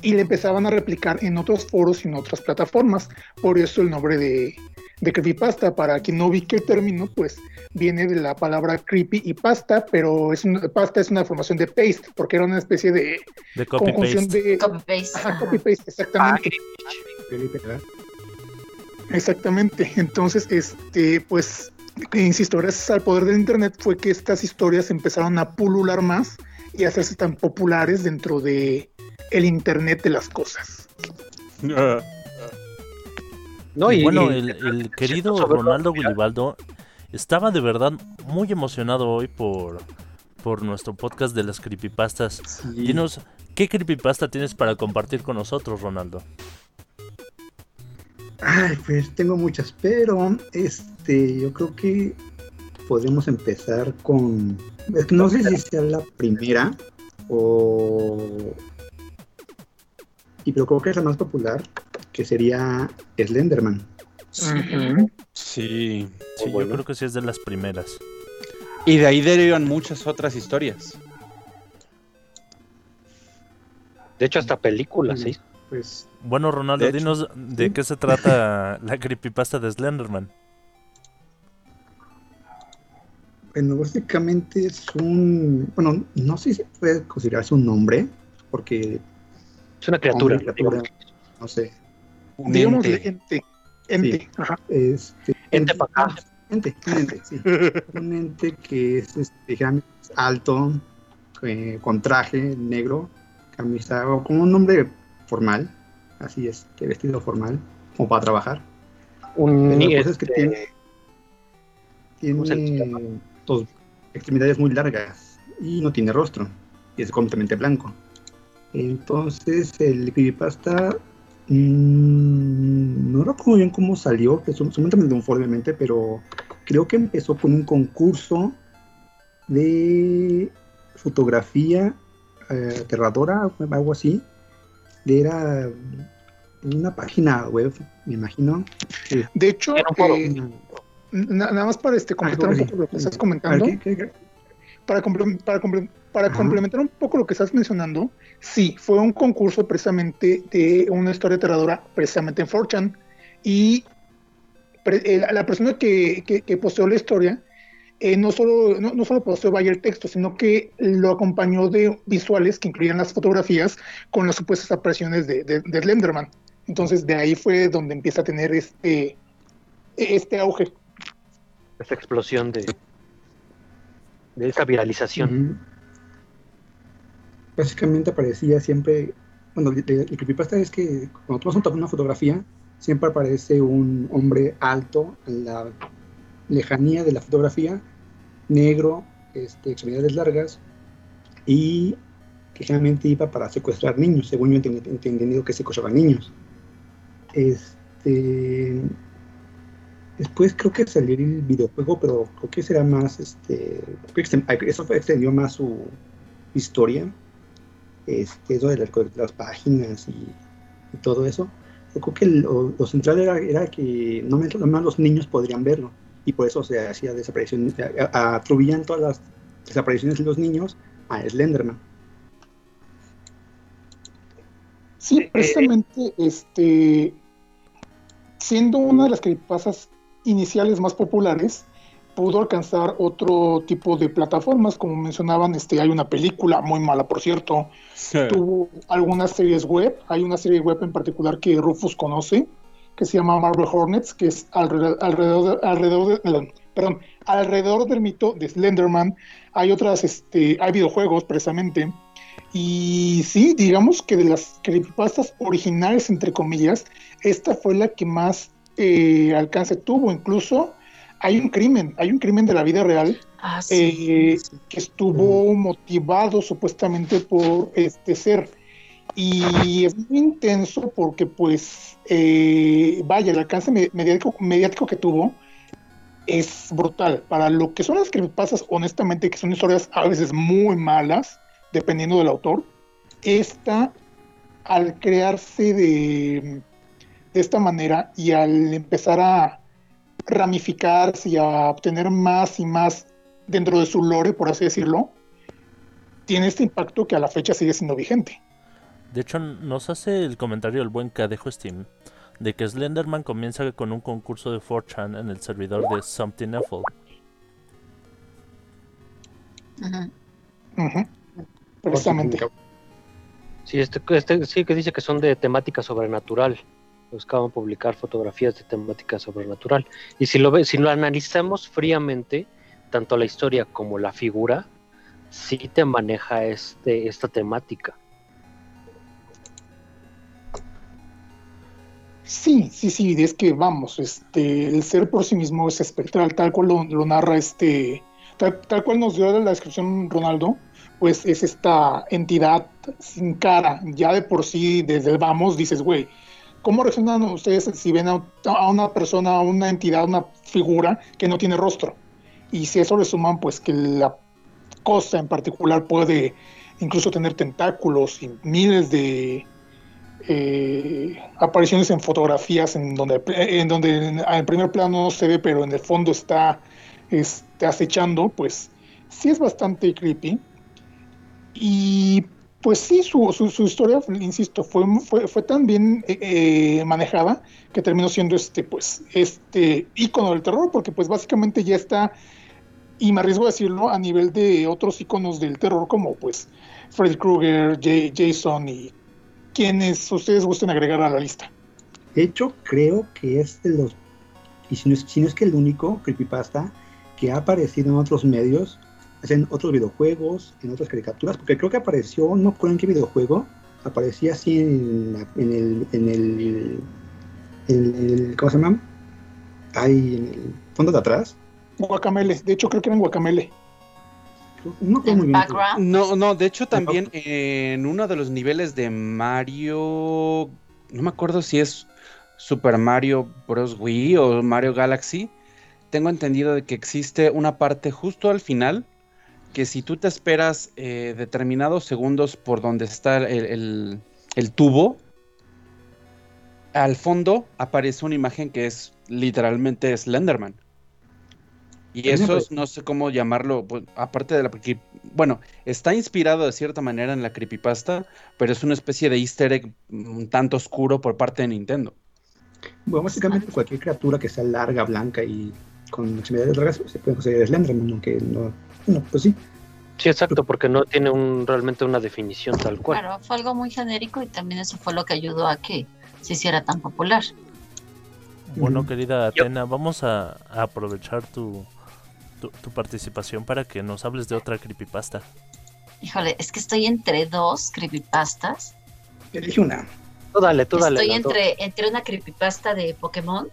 y le empezaban a replicar en otros foros y en otras plataformas. Por eso el nombre de, de creepypasta. Para quien no ubique el término, pues viene de la palabra creepy y pasta, pero es una, pasta es una formación de paste, porque era una especie de De copy conjunción paste. de. Ajá, ajá. copy-paste, exactamente. ¿verdad? Exactamente. Entonces, este, pues, insisto, gracias al poder del internet fue que estas historias empezaron a pulular más y a hacerse tan populares dentro de el internet de las cosas. No, Y y, bueno, y- el, el querido Ronaldo mira, Gulibaldo estaba de verdad muy emocionado hoy por, por nuestro podcast de las creepypastas. Sí. Dinos, ¿qué creepypasta tienes para compartir con nosotros, Ronaldo? Ay, pues tengo muchas, pero este, yo creo que podemos empezar con. No sé si sea la primera o. Y pero creo que es la más popular, que sería Slenderman. Sí. Sí, yo bueno. creo que sí es de las primeras. Y de ahí derivan muchas otras historias. de hecho hasta películas, ¿sí? Pues Bueno, Ronaldo, De hecho, dinos de sí. qué se trata [laughs] la creepypasta de Slenderman. Bueno, básicamente es un. Bueno, no sé si se puede considerarse un nombre, porque. Es una criatura. hombre, criatura, no sé. Un Digamos ente. ente. Ente. Ajá. Este, Ente pa' acá. Ente, un ente, sí. [laughs] un ente que es este, alto, eh, con traje negro, camisa, o como un hombre formal, así es, que vestido formal, como para trabajar. Un Pero cosa es que este, tiene, tiene dos, extremidades muy largas y no tiene rostro y es completamente blanco. Entonces el creepypasta mm, no recuerdo bien cómo salió, solamente me lo obviamente, pero creo que empezó con un concurso de fotografía eh, aterradora, algo así. Era una página web, me imagino. Sí. De hecho, eh, na- nada más para este, completar un sí. poco lo que estás comentando, ver, ¿qué- qué- qué? para, comple- para, comple- para Ajá. complementar un poco lo que estás mencionando, sí, fue un concurso precisamente de una historia aterradora, precisamente en 4chan, y eh, la- persona que, que, que posteó la historia eh, no, solo, no, no solo posteó vaya el texto, sino que lo acompañó de visuales que incluían las fotografías con las supuestas apariciones de, de, de Slenderman. Entonces de ahí fue donde empieza a tener este, este auge. Esa explosión de, de esa viralización. Básicamente aparecía siempre, bueno, el, creepypasta es que cuando tomas una- fotografía, siempre aparece un hombre alto en la lejanía de la fotografía, negro, este, extremidades largas, y que generalmente iba para secuestrar niños, según yo he enten- entendido que secuestraban niños. Este, después creo que salió el videojuego, pero creo que será más, este, eso extendió más su historia, este, eso de las, páginas y, y todo eso. Yo creo que lo, lo central era, era que no más los niños podrían verlo y por eso se hacía desaparición, atribuían todas las desapariciones de los niños a Slenderman. Sí, precisamente, este, siendo una de las creepypastas iniciales más populares, pudo alcanzar otro tipo de plataformas, como mencionaban, este, hay una película muy mala, por cierto, tuvo algunas series web, hay una serie web en particular que Rufus conoce, que se llama Marvel Hornets, que es alrededor, alrededor, de- alrededor, de- perdón, alrededor del mito de Slenderman, hay otras, este, hay videojuegos precisamente, y sí, digamos que de las creepypastas originales, entre comillas, esta fue la que más eh, alcance tuvo. Incluso hay un crimen, hay un crimen de la vida real Ah, sí. eh, que estuvo motivado supuestamente por este ser. Y es muy intenso porque, pues, eh, vaya, el alcance me- mediático, mediático que tuvo es brutal. Para lo que son las creepypastas, honestamente, que son historias a veces muy malas, dependiendo del autor, esta, al crearse de, de esta manera y al empezar a ramificarse y a obtener más y más dentro de su lore, por así decirlo, tiene este impacto que a la fecha sigue siendo vigente. De hecho, nos hace el comentario el buen Cadejo Steam de que Slenderman comienza con un concurso de 4chan en el servidor de Something Awful. Ujú. Ujú. Precisamente. Sí, este, este- sí que dice que son de temática sobrenatural. Buscaban publicar fotografías de temática sobrenatural. Y si lo ve, si lo analizamos fríamente, tanto la historia como la figura, sí te maneja este, esta temática. Sí, sí, sí, es que vamos, este, el ser por sí mismo es espectral, tal cual lo, narra este, tal, tal cual nos dio la descripción Ronaldo, pues es esta entidad sin cara, ya de por sí, desde el vamos, dices, güey, ¿cómo reaccionan ustedes si ven a, a una persona, a una entidad, una figura que no tiene rostro? Y si a eso le suman, pues que la cosa en particular puede incluso tener tentáculos y miles de eh, apariciones en fotografías en donde, en donde primer plano no se ve, pero en el fondo está este, acechando, pues sí es bastante creepy. Y pues sí, su, su, su historia, insisto, fue, fue, fue tan bien eh, eh, manejada que terminó siendo este, pues, este ícono del terror, porque pues básicamente ya está, y me arriesgo a decirlo, a nivel de otros íconos del terror como pues Freddy Krueger, Jason y quienes ustedes gusten agregar a la lista. De hecho, creo que es de los, y si no es, si no es que el único creepypasta que ha aparecido en otros medios, en otros videojuegos, en otras caricaturas, porque creo que apareció, no recuerdo en qué videojuego, aparecía así en, la- en el, en el, en el, ¿cómo se llama? Ahí en el fondo de atrás. Guacamele, de hecho creo que era en Guacamele. No muy bien. background. No, no, de hecho también en uno de los niveles de Mario, no me acuerdo si es Super Mario Bros. Wii o Mario Galaxy, tengo entendido de que existe una parte justo al final que si tú te esperas eh, determinados segundos por donde está el, el- el tubo, al fondo aparece una imagen que es literalmente Slenderman. Y También eso es- aparece. no sé cómo llamarlo, pues, aparte de la... Bueno, está inspirado de cierta manera en la creepypasta, pero es una especie de easter egg un tanto oscuro por parte de Nintendo. Bueno, básicamente cualquier criatura que sea larga, blanca y con extremidades largas se puede considerar Slenderman, aunque no. Pues sí. Sí, exacto, porque no tiene un, realmente una definición tal cual. Claro, fue algo muy genérico y también eso fue lo que ayudó a que se hiciera tan popular. Bueno, querida Yo- Atena, vamos a, a aprovechar tu, tu, tu participación para que nos hables de otra creepypasta. Híjole, es que estoy entre dos creepypastas. Elige una. Tú dale, tú dale. Estoy entre, entre una creepypasta de Pokémon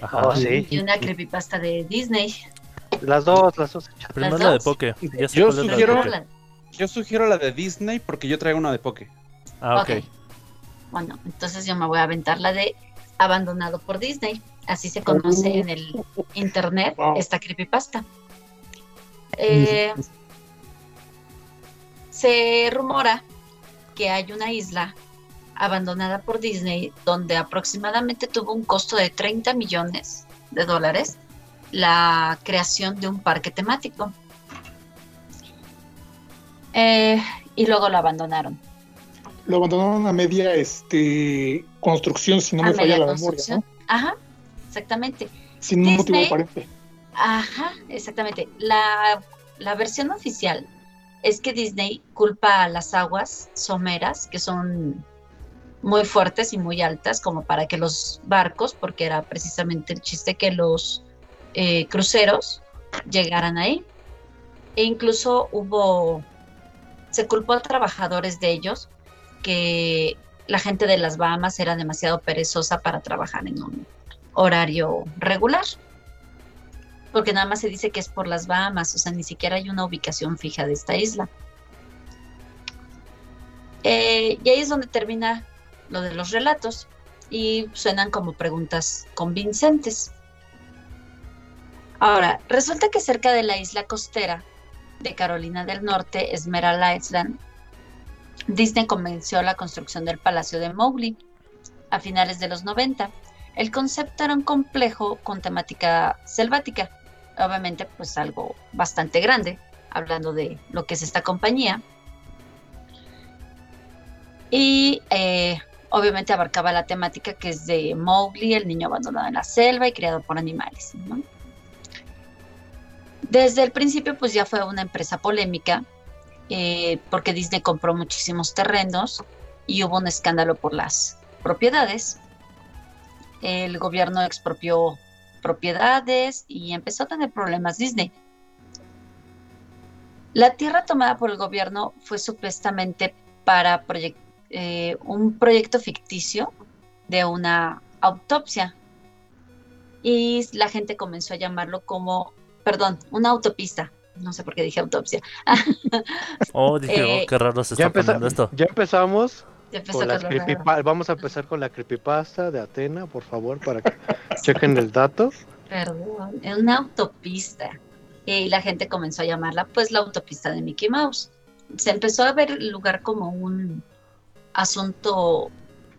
Ajá. Oh, sí. y una creepypasta de Disney. Las dos, las dos. Primero ¿Las la de dos? Poke. Ya sé Yo cuál es la de sugiero- Poke. Yo sugiero la de Disney porque yo traigo una de Poke. Ah, ok. Ok. Bueno, entonces yo me voy a aventar la de Abandonado por Disney. Así se conoce en el internet Wow. esta creepypasta. Eh, se rumora que hay una isla abandonada por Disney donde aproximadamente tuvo un costo de 30 millones de dólares la creación de un parque temático. Eh, y luego lo abandonaron. Lo abandonaron a media este, construcción, si no a me falla la memoria, construcción. ¿no? Ajá, exactamente. Sin un motivo aparente. Ajá, exactamente. La, la versión oficial es que Disney culpa a las aguas someras, que son muy fuertes y muy altas, como para que los barcos, porque era precisamente el chiste que los eh, cruceros llegaran ahí. E incluso hubo, se culpó a trabajadores de ellos que la gente de las Bahamas era demasiado perezosa para trabajar en un horario regular porque nada más se dice que es por las Bahamas, o sea, ni siquiera hay una ubicación fija de esta isla. Eh, y ahí es donde termina lo de los relatos y suenan como preguntas convincentes. Ahora, resulta que cerca de la isla costera de Carolina del Norte, Esmeralda Island, Disney comenzó la construcción del Palacio de Mowgli a finales de los 90. El concepto era un complejo con temática selvática, obviamente pues algo bastante grande, hablando de lo que es esta compañía. Y eh, obviamente abarcaba la temática que es de Mowgli, el niño abandonado en la selva y criado por animales. ¿no? Desde el principio pues ya fue una empresa polémica eh, porque Disney compró muchísimos terrenos y hubo un escándalo por las propiedades. El gobierno expropió propiedades y empezó a tener problemas Disney. La tierra tomada por el gobierno fue supuestamente para eh, un proyecto ficticio de una autopsia y la gente comenzó a llamarlo como, perdón, una autopista. No sé por qué dije autopsia. [laughs] Oh, dije, Eh, oh, qué raro se está poniendo esto. ya empezamos Ya con las Vamos a empezar con la creepypasta de Atena, por favor, para que [laughs] chequen el dato. Perdón, es una autopista. Y la gente comenzó a llamarla pues la autopista de Mickey Mouse. Se empezó a ver el lugar como un asunto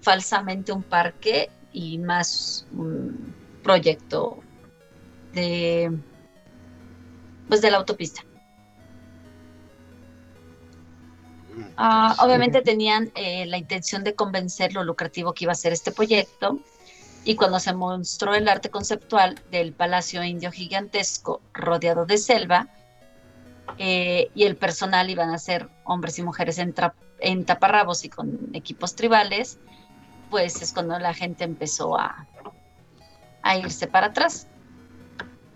falsamente un parque y más un proyecto de pues de la autopista. Ah, obviamente tenían eh, la intención de convencer lo lucrativo que iba a ser este proyecto y cuando se mostró el arte conceptual del palacio indio gigantesco rodeado de selva eh, y el personal iban a ser hombres y mujeres en, taparrabos y con equipos tribales, pues es cuando la gente empezó a, a irse para atrás.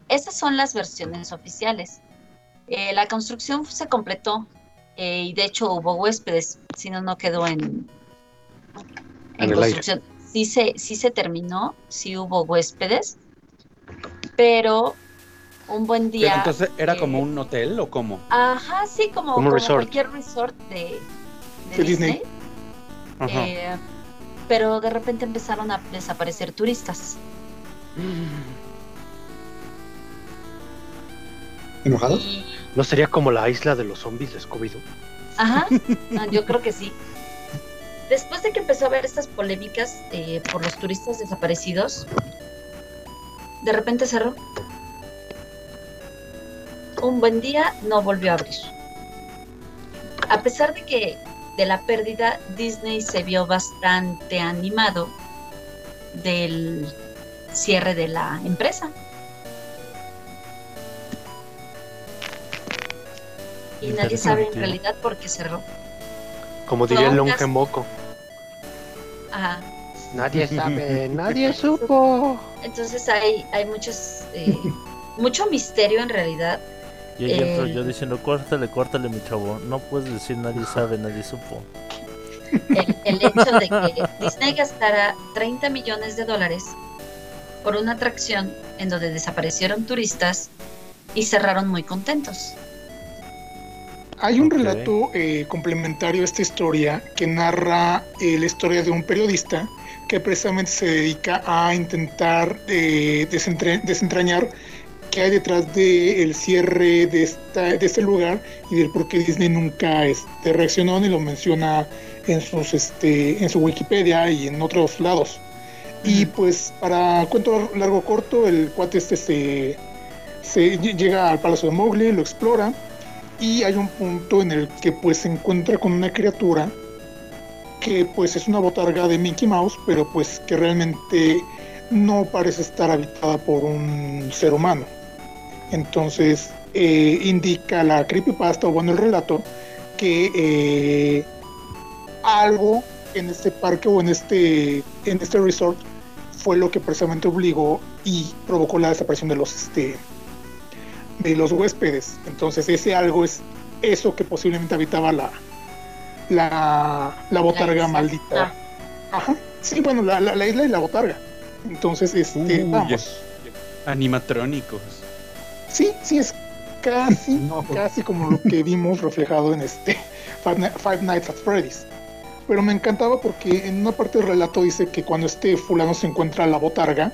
Esas son las versiones oficiales. Eh, la construcción se completó eh, y de hecho hubo huéspedes, si no, no quedó en, En construcción. Sí se, sí se terminó, sí hubo huéspedes, pero un buen día. Pero entonces, ¿era eh, como un hotel o cómo? Ajá, sí, como, Como un como resort. cualquier resort de, de De Disney. Disney. Ajá. Eh, pero de repente empezaron a desaparecer turistas. [laughs] Y, ¿No sería como la isla de los zombies de Scooby-Doo? ajá, no, [laughs] yo creo que sí. Después de que empezó a haber estas polémicas eh, por los turistas desaparecidos, de repente cerró. Un buen día no volvió a abrir. A pesar de que de la pérdida, Disney se vio bastante animado del cierre de la empresa. Y nadie sabe en realidad por qué cerró. Como diría el longe moco. Ajá. Nadie [laughs] sabe, nadie supo. Entonces hay, hay muchos, eh, mucho misterio en realidad. Y ahí entro Eh. yo diciendo, córtale, córtale, mi chavo. No puedes decir nadie sabe, nadie supo. El, el hecho de que Disney gastara 30 millones de dólares por una atracción en donde desaparecieron turistas y cerraron muy contentos. Hay un relato eh, complementario a esta historia que narra eh, la historia de un periodista que precisamente se dedica a intentar eh, desentra- desentrañar qué hay detrás del cierre de, esta, de este lugar y del por qué Disney nunca este, reaccionó ni lo menciona en, sus, este, en su Wikipedia y en otros lados. Y pues para cuento largo corto, el cuate este se, se ll- llega al Palacio de Mowgli, lo explora y hay un punto en el que pues se encuentra con una criatura que pues es una botarga de Mickey Mouse, pero pues que realmente no parece estar habitada por un ser humano. Entonces eh, indica la creepypasta o bueno el relato que eh, algo en este parque o en este en este resort fue lo que precisamente obligó y provocó la desaparición de los este de los huéspedes. Entonces ese algo es eso que posiblemente habitaba la la, la botarga maldita. Ajá. Sí, bueno, la, la- la isla y la botarga. Entonces, este, vamos. Animatrónicos. Sí, sí, es casi, [laughs] No. casi como lo que vimos reflejado en este Five, Ni- Five Nights at Freddy's. Pero me encantaba porque en una parte del relato dice que cuando este fulano se encuentra la botarga,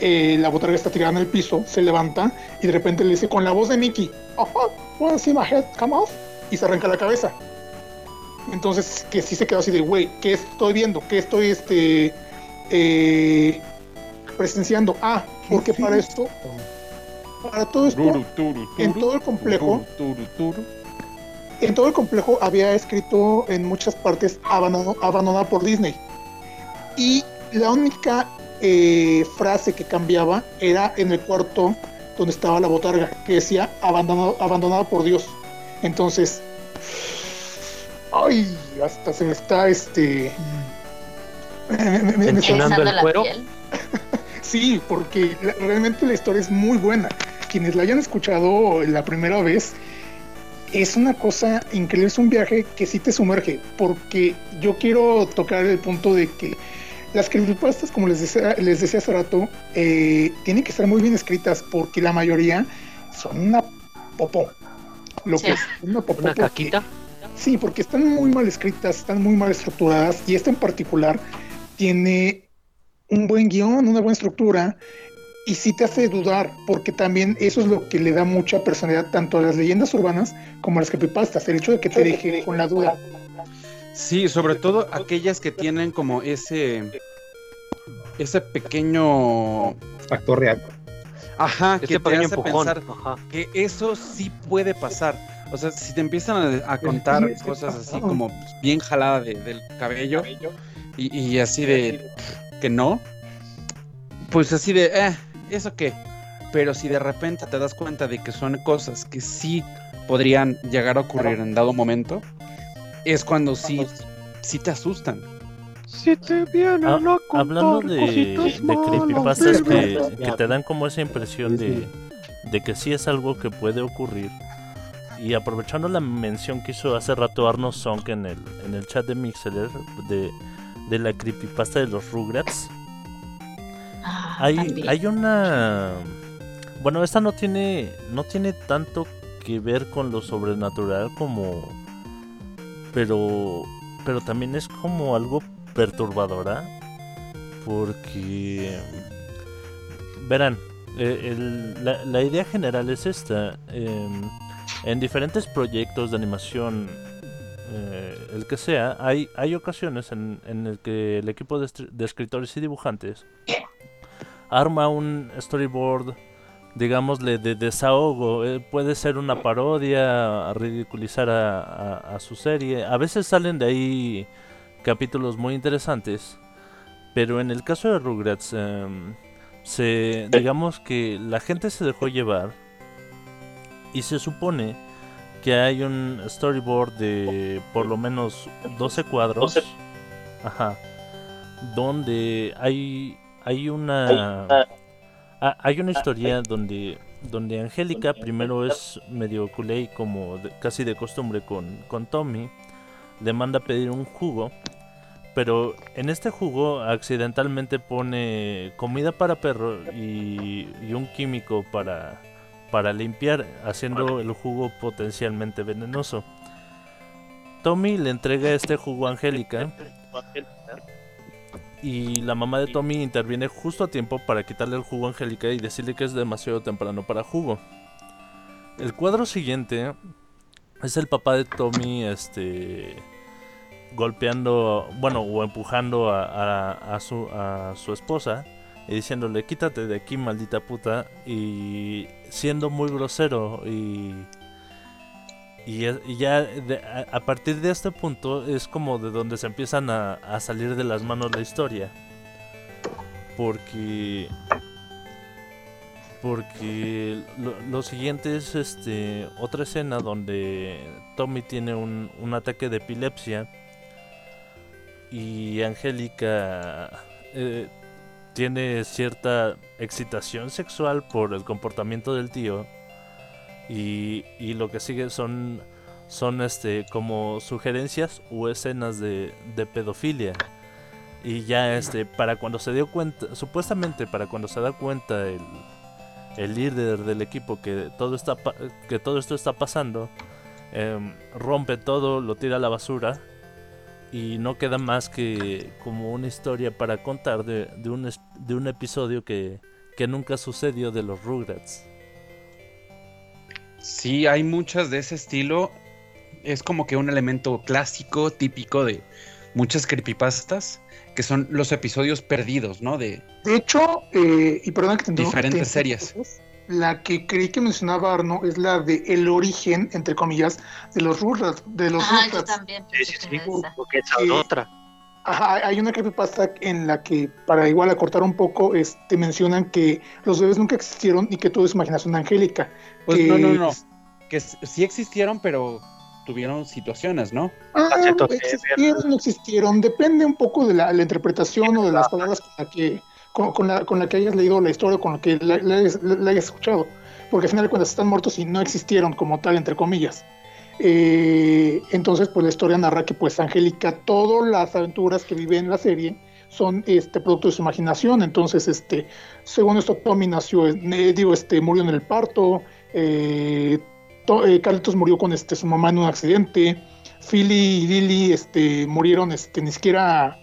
eh, la botarga está tirada en el piso, se levanta y de repente le dice con la voz de Mickey, oh, wanna see my head come off? Y se arranca la cabeza. Entonces, que sí se quedó así de, güey, ¿qué estoy viendo? ¿Qué estoy este, eh, presenciando? Ah, porque para esto, para todo esto, Turu, turu, en todo el complejo, turu, turu, turu. en todo el complejo había escrito en muchas partes abandonado, abandonada por Disney. Y la única eh, frase que cambiaba era en el cuarto donde estaba la botarga, que decía abandonado, abandonada por Dios. Entonces, ay, hasta se me está este. me- me- me- está- el cuero. [laughs] Sí, porque la- realmente la historia es muy buena. Quienes la hayan escuchado la primera vez, es una cosa increíble, es un viaje que sí te sumerge, porque yo quiero tocar el punto de que las creepypastas, como les decía, les decía hace rato, eh, tienen que estar muy bien escritas, porque la mayoría son una popó. Lo Sí. que es una popó. Una porque- caquita. Sí, porque están muy mal escritas, están muy mal estructuradas y esta en particular tiene un buen guion, una buena estructura y sí te hace dudar, porque también eso es lo que le da mucha personalidad tanto a las leyendas urbanas como a las creepypastas, el hecho de que te deje con la duda. Sí, sobre todo aquellas que tienen como ese ese pequeño Factor real. ajá que te pequeño hace empujón. pensar Ajá. que eso sí puede pasar. O sea, si te empiezan a, a contar Sí, cosas así como bien jalada de- del cabello y, y así de que no, pues así de, eh, ¿eso qué? Pero si de repente te das cuenta de que son cosas que sí podrían llegar a ocurrir en dado momento, es cuando sí, sí te asustan. Si te vienen Ah, a Hablando de, de malas, creepypastas que, que te dan como esa impresión de, de que sí es algo que puede ocurrir. Y aprovechando la mención que hizo hace rato Arno Song en el, en el chat de Mixler de, de la creepypasta de los Rugrats, Ah, hay, también. hay una bueno, esta no tiene, no tiene tanto que ver con lo sobrenatural como, pero, pero también es como algo perturbadora, porque, verán, eh, la, la idea general es esta. em, en diferentes proyectos de animación, eh, el que sea, hay, hay ocasiones en, en el que el equipo de, de escritores y dibujantes arma un storyboard, digámosle, de desahogo. Eh, puede ser una parodia, a ridiculizar a, a- a su serie. A veces salen de ahí capítulos muy interesantes. Pero en el caso de Rugrats, em, se, digamos que la gente se dejó llevar y se supone que hay un storyboard de por lo menos 12 cuadros. Ajá. Donde hay hay una ah, hay una historia donde donde Angélica primero es medio culé como de- casi de costumbre con, con Tommy le manda a pedir un jugo pero en este jugo accidentalmente pone comida para perro y, y un químico para, para limpiar, haciendo el jugo potencialmente venenoso. Tommy le entrega este jugo a Angélica [laughs] y la mamá de Tommy interviene justo a tiempo para quitarle el jugo a Angélica y decirle que es demasiado temprano para jugo. El cuadro siguiente es el papá de Tommy, este golpeando, bueno, o empujando a, a- a su, a su esposa y diciéndole, quítate de aquí, maldita puta, y siendo muy grosero y... Y, ya de- a, partir de este punto es como de donde se empiezan a, salir de las manos la historia. Porque... Porque lo, lo siguiente es este otra escena donde Tommy tiene un, un ataque de epilepsia y Angélica eh, tiene cierta excitación sexual por el comportamiento del tío y, y lo que sigue son son este como sugerencias o escenas de, pedofilia y ya este para cuando se dio cuenta supuestamente para cuando se da cuenta el, el líder del equipo que todo está que todo esto está pasando em, rompe todo lo tira a la basura y no queda más que como una historia para contar de, de un, de un episodio que, que nunca sucedió de los Rugrats. Sí, hay muchas de ese estilo. Es como que un elemento clásico, típico de muchas creepypastas, que son los episodios perdidos, ¿no? De De hecho, eh, y perdón que te Diferentes te- series. La que creí que mencionaba Arno es la de el origen, entre comillas, de los Rugrats. De los Ah, yo también. Sí, sí, sí, porque esa otra. Ajá, hay una creepypasta en la que, para igual acortar un poco, este, mencionan que los bebés nunca existieron y que todo es imaginación angélica. Pues que- no, no, no. Que sí existieron, pero tuvieron situaciones, ¿no? Ah, Cachito, existieron, no existieron, depende un poco de la, la interpretación o de las palabras con la que, con, con la, con la que hayas leído la historia, con la que la, la hayas escuchado. Porque al final de cuentas están muertos y no existieron como tal, entre comillas. Eh, entonces, pues la historia narra que pues Angélica, todas las aventuras que vive en la serie son este producto de su imaginación. Entonces, este, según esto, Tommy nació, eh, digo, este, murió en el parto, eh, To- eh, Carlitos murió con este, su mamá en un accidente, Philly y Lily este, murieron este, ni siquiera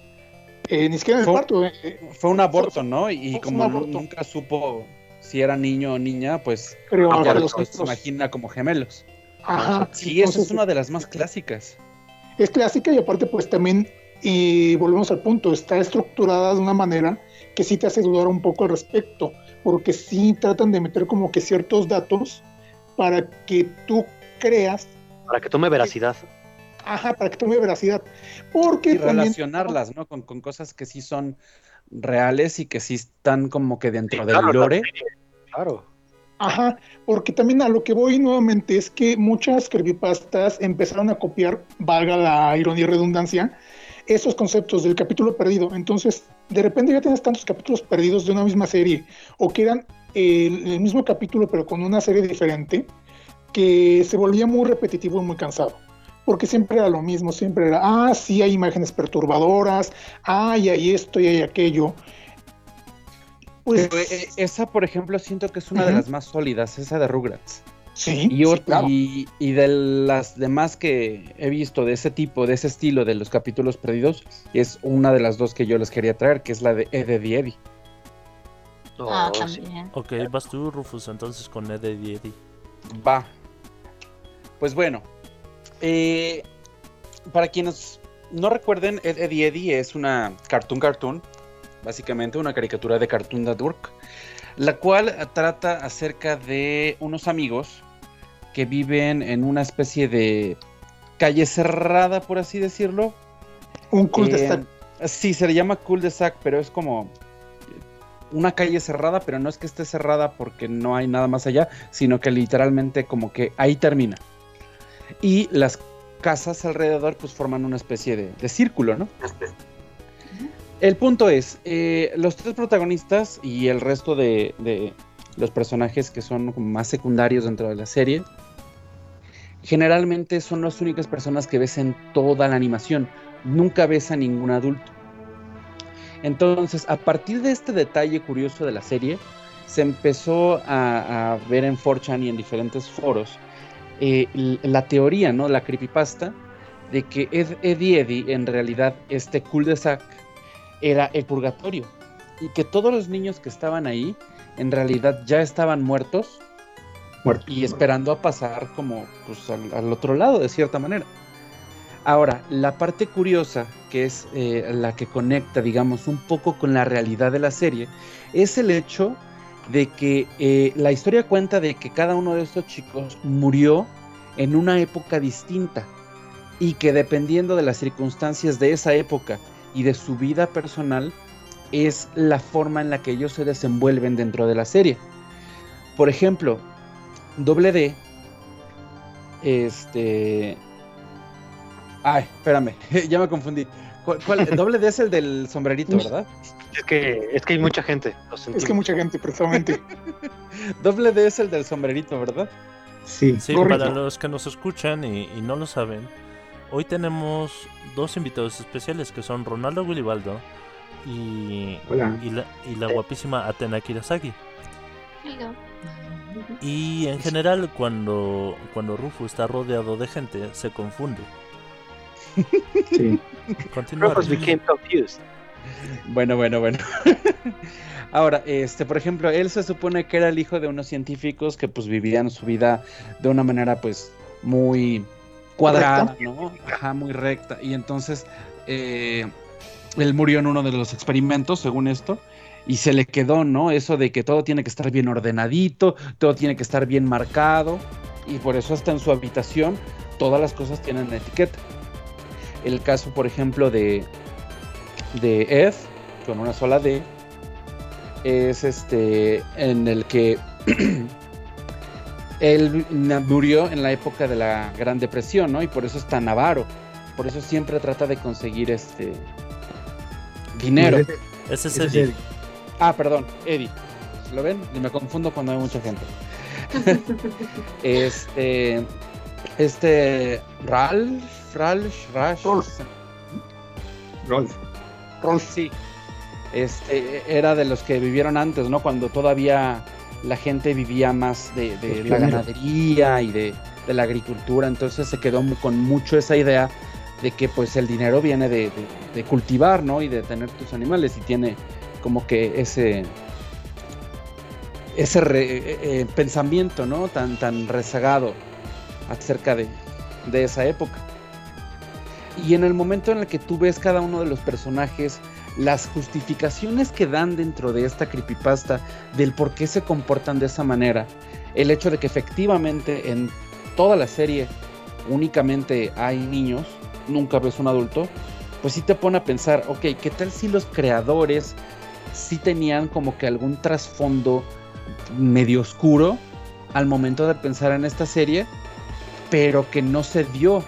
eh, ni siquiera en el Fue- parto. eh, Fue un aborto, ¿no? Y como nunca supo si era niño o niña, pues creo ya los se otros- imagina como gemelos. Ajá, Sí, esa es entonces, una de las más clásicas. es clásica y aparte pues también, y volvemos al punto, está estructurada de una manera que sí te hace dudar un poco al respecto, porque sí tratan de meter como que ciertos datos para que tú creas, Para que tome veracidad. ajá, para que tome veracidad, porque Y también- relacionarlas, ¿no? Con, con cosas que sí son reales y que sí están como que dentro Sí, del claro, lore. Claro. Ajá, porque también a lo que voy nuevamente es que muchas creepypastas empezaron a copiar, valga la ironía y redundancia, esos conceptos del capítulo perdido. Entonces, de repente ya tienes tantos capítulos perdidos de una misma serie, o que eran el, el mismo capítulo pero con una serie diferente, que se volvía muy repetitivo y muy cansado. Porque siempre era lo mismo, siempre era, ah, sí, hay imágenes perturbadoras, ah, hay esto y hay aquello. Pues, Pero, eh, esa, por ejemplo, siento que es una de las más sólidas, esa de Rugrats. sí, Y, sí, ot- claro. y, y de las demás que he visto de ese tipo, de ese estilo, de los capítulos perdidos, es una de las dos que yo les quería traer, que es la de Eddie Eddie. Ah, Oh, sí. también. Ok, vas tú, Rufus, entonces con Ed, Ed y Eddie. Va. Pues bueno, eh, para quienes no recuerden, Ed, Ed y Eddie es una cartoon cartoon, básicamente una caricatura de Cartoon Network, la cual trata acerca de unos amigos que viven en una especie de calle cerrada, por así decirlo. Un cul de Eh, sac. Sí, se le llama cul-de-sac, pero es como una calle cerrada, pero no es que esté cerrada porque no hay nada más allá, sino que literalmente como que ahí termina. Y las casas alrededor pues forman una especie de, de círculo, ¿no? El punto es, eh, los tres protagonistas y el resto de, los personajes que son más secundarios dentro de la serie, generalmente son las únicas personas que ves en toda la animación. Nunca ves a ningún adulto. Entonces, a partir de este detalle curioso de la serie, se empezó a, ver en 4chan y en diferentes foros eh, la teoría, ¿no? La creepypasta de que Ed, Eddie Eddie, en realidad, este cul-de-sac, era el purgatorio. Y que todos los niños que estaban ahí, en realidad ya estaban muertos Muerto. y esperando a pasar como pues, al, al otro lado, de cierta manera. Ahora, la parte curiosa, que es eh, la que conecta, digamos, un poco con la realidad de la serie, es el hecho de que eh, la historia cuenta de que cada uno de estos chicos murió en una época distinta y que dependiendo de las circunstancias de esa época y de su vida personal, es la forma en la que ellos se desenvuelven dentro de la serie. Por ejemplo, Doble D, este... Ay, espérame, [laughs] ya me confundí. ¿Cuál, cuál- Doble D es el del sombrerito, ¿verdad? Es que, es que hay mucha gente. Lo Es que mucha gente, precisamente. [laughs] Doble D es el del sombrerito, ¿verdad? Sí. Sí, para los que nos escuchan y, y no lo saben, hoy tenemos dos invitados especiales que son Ronaldo Willibaldo y, Hola. y, la, y la guapísima Atena Kirasaki. Hello. Y en general, cuando, cuando Rufu está rodeado de gente, se confunde. Sí. Became confused. Bueno, bueno, bueno. [laughs] Ahora, este, por ejemplo, él se supone que era el hijo de unos científicos que pues vivían su vida de una manera pues muy cuadrada, ¿no? Ajá, muy recta. Y entonces eh, él murió en uno de los experimentos, según esto, y se le quedó, ¿no? Eso de que todo tiene que estar bien ordenadito, todo tiene que estar bien marcado, y por eso hasta en su habitación todas las cosas tienen etiqueta. El caso, por ejemplo, de, de Ed, con una sola D, es este en el que [clears throat] él murió en la época de la Gran Depresión, ¿no? Y por eso es tan avaro. Por eso siempre trata de conseguir este dinero. Ese- es Eddie. Eddie. Ah, perdón, Eddie. ¿Lo ven? Y me confundo cuando hay mucha gente. [laughs] este. Este. Ralph. Ralph. Rash. Rolf. Rolf. Rolf. Sí. Este, era de los que vivieron antes, ¿no? Cuando todavía la gente vivía más de, la ganadería y de, de la agricultura. Entonces se quedó con mucho esa idea de que pues el dinero viene de, de- de cultivar, ¿no? Y de tener tus animales y tiene como que ese ese re- eh, eh, pensamiento, ¿no? Tan, tan rezagado acerca de, de esa época. Y en el momento en el que tú ves cada uno de los personajes, las justificaciones que dan dentro de esta creepypasta del por qué se comportan de esa manera, el hecho de que efectivamente en toda la serie únicamente hay niños, nunca ves un adulto, pues sí te pone a pensar, ok, ¿qué tal si los creadores sí tenían como que algún trasfondo medio oscuro al momento de pensar en esta serie, pero que no se dio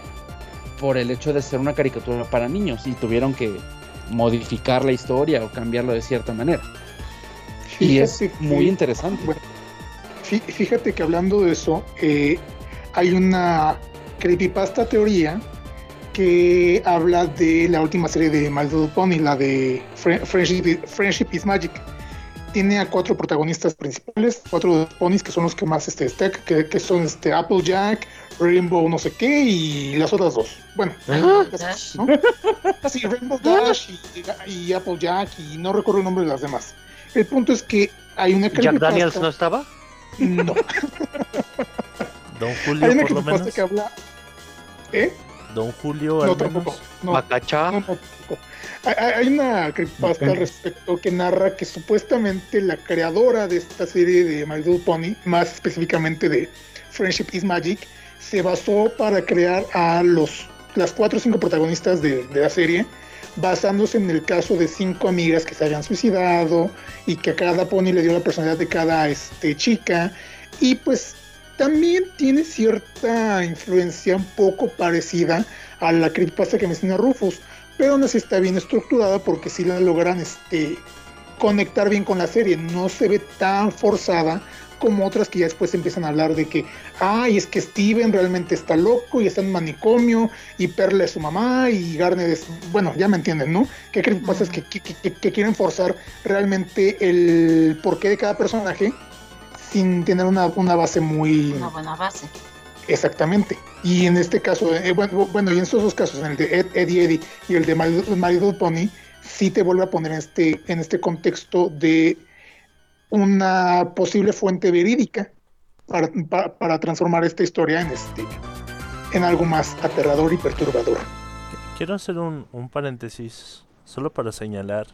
por el hecho de ser una caricatura para niños y tuvieron que modificar la historia o cambiarlo de cierta manera. Y es que- muy interesante. Bueno, Fíjate que hablando de eso, eh, hay una creepypasta teoría que habla de la última serie de My Little Pony, la de Fri- Friendship, is- Friendship is Magic. tiene a cuatro protagonistas principales, cuatro ponis que son los que más este, destacan, que, que son este Applejack, Rainbow no sé qué y las otras dos. Bueno, Rainbow las- Dash. ¿no? Ah, sí, Rainbow Dash y, y Applejack y no recuerdo el nombre de las demás. El punto es que hay una Jack Daniels no estaba. No, [laughs] Don hay Julio, una por lo menos. que habla... ¿Eh? Don Julio, No, al tampoco. menos. No, Macachá. No, tampoco. Hay, una creepypasta Ok. al respecto que narra que supuestamente la creadora de esta serie de My Little Pony, más específicamente de Friendship is Magic, se basó para crear a los las cuatro o cinco protagonistas de, la serie, basándose en el caso de cinco amigas que se habían suicidado y que a cada pony le dio la personalidad de cada este, chica. Y pues también tiene cierta influencia un poco parecida a la creepypasta que menciona Rufus, pero aún así está bien estructurada porque si la logran este, conectar bien con la serie, no se ve tan forzada como otras que ya después empiezan a hablar de que, ay, es que Steven realmente está loco y está en manicomio y Perla es su mamá y Garnet es, bueno, ya me entienden, ¿no? Que creepypasta es que, que, que- que quieren forzar realmente el porqué de cada personaje sin tener una, una base muy... Una buena base. Exactamente. Y en este caso, eh, bueno, bueno, y en estos dos casos, en el de Ed, Eddie Eddie y el de Little Pony, sí te vuelve a poner en este, en este contexto de una posible fuente verídica para, para, para transformar esta historia en este en algo más aterrador y perturbador. Quiero hacer un, un paréntesis solo para señalar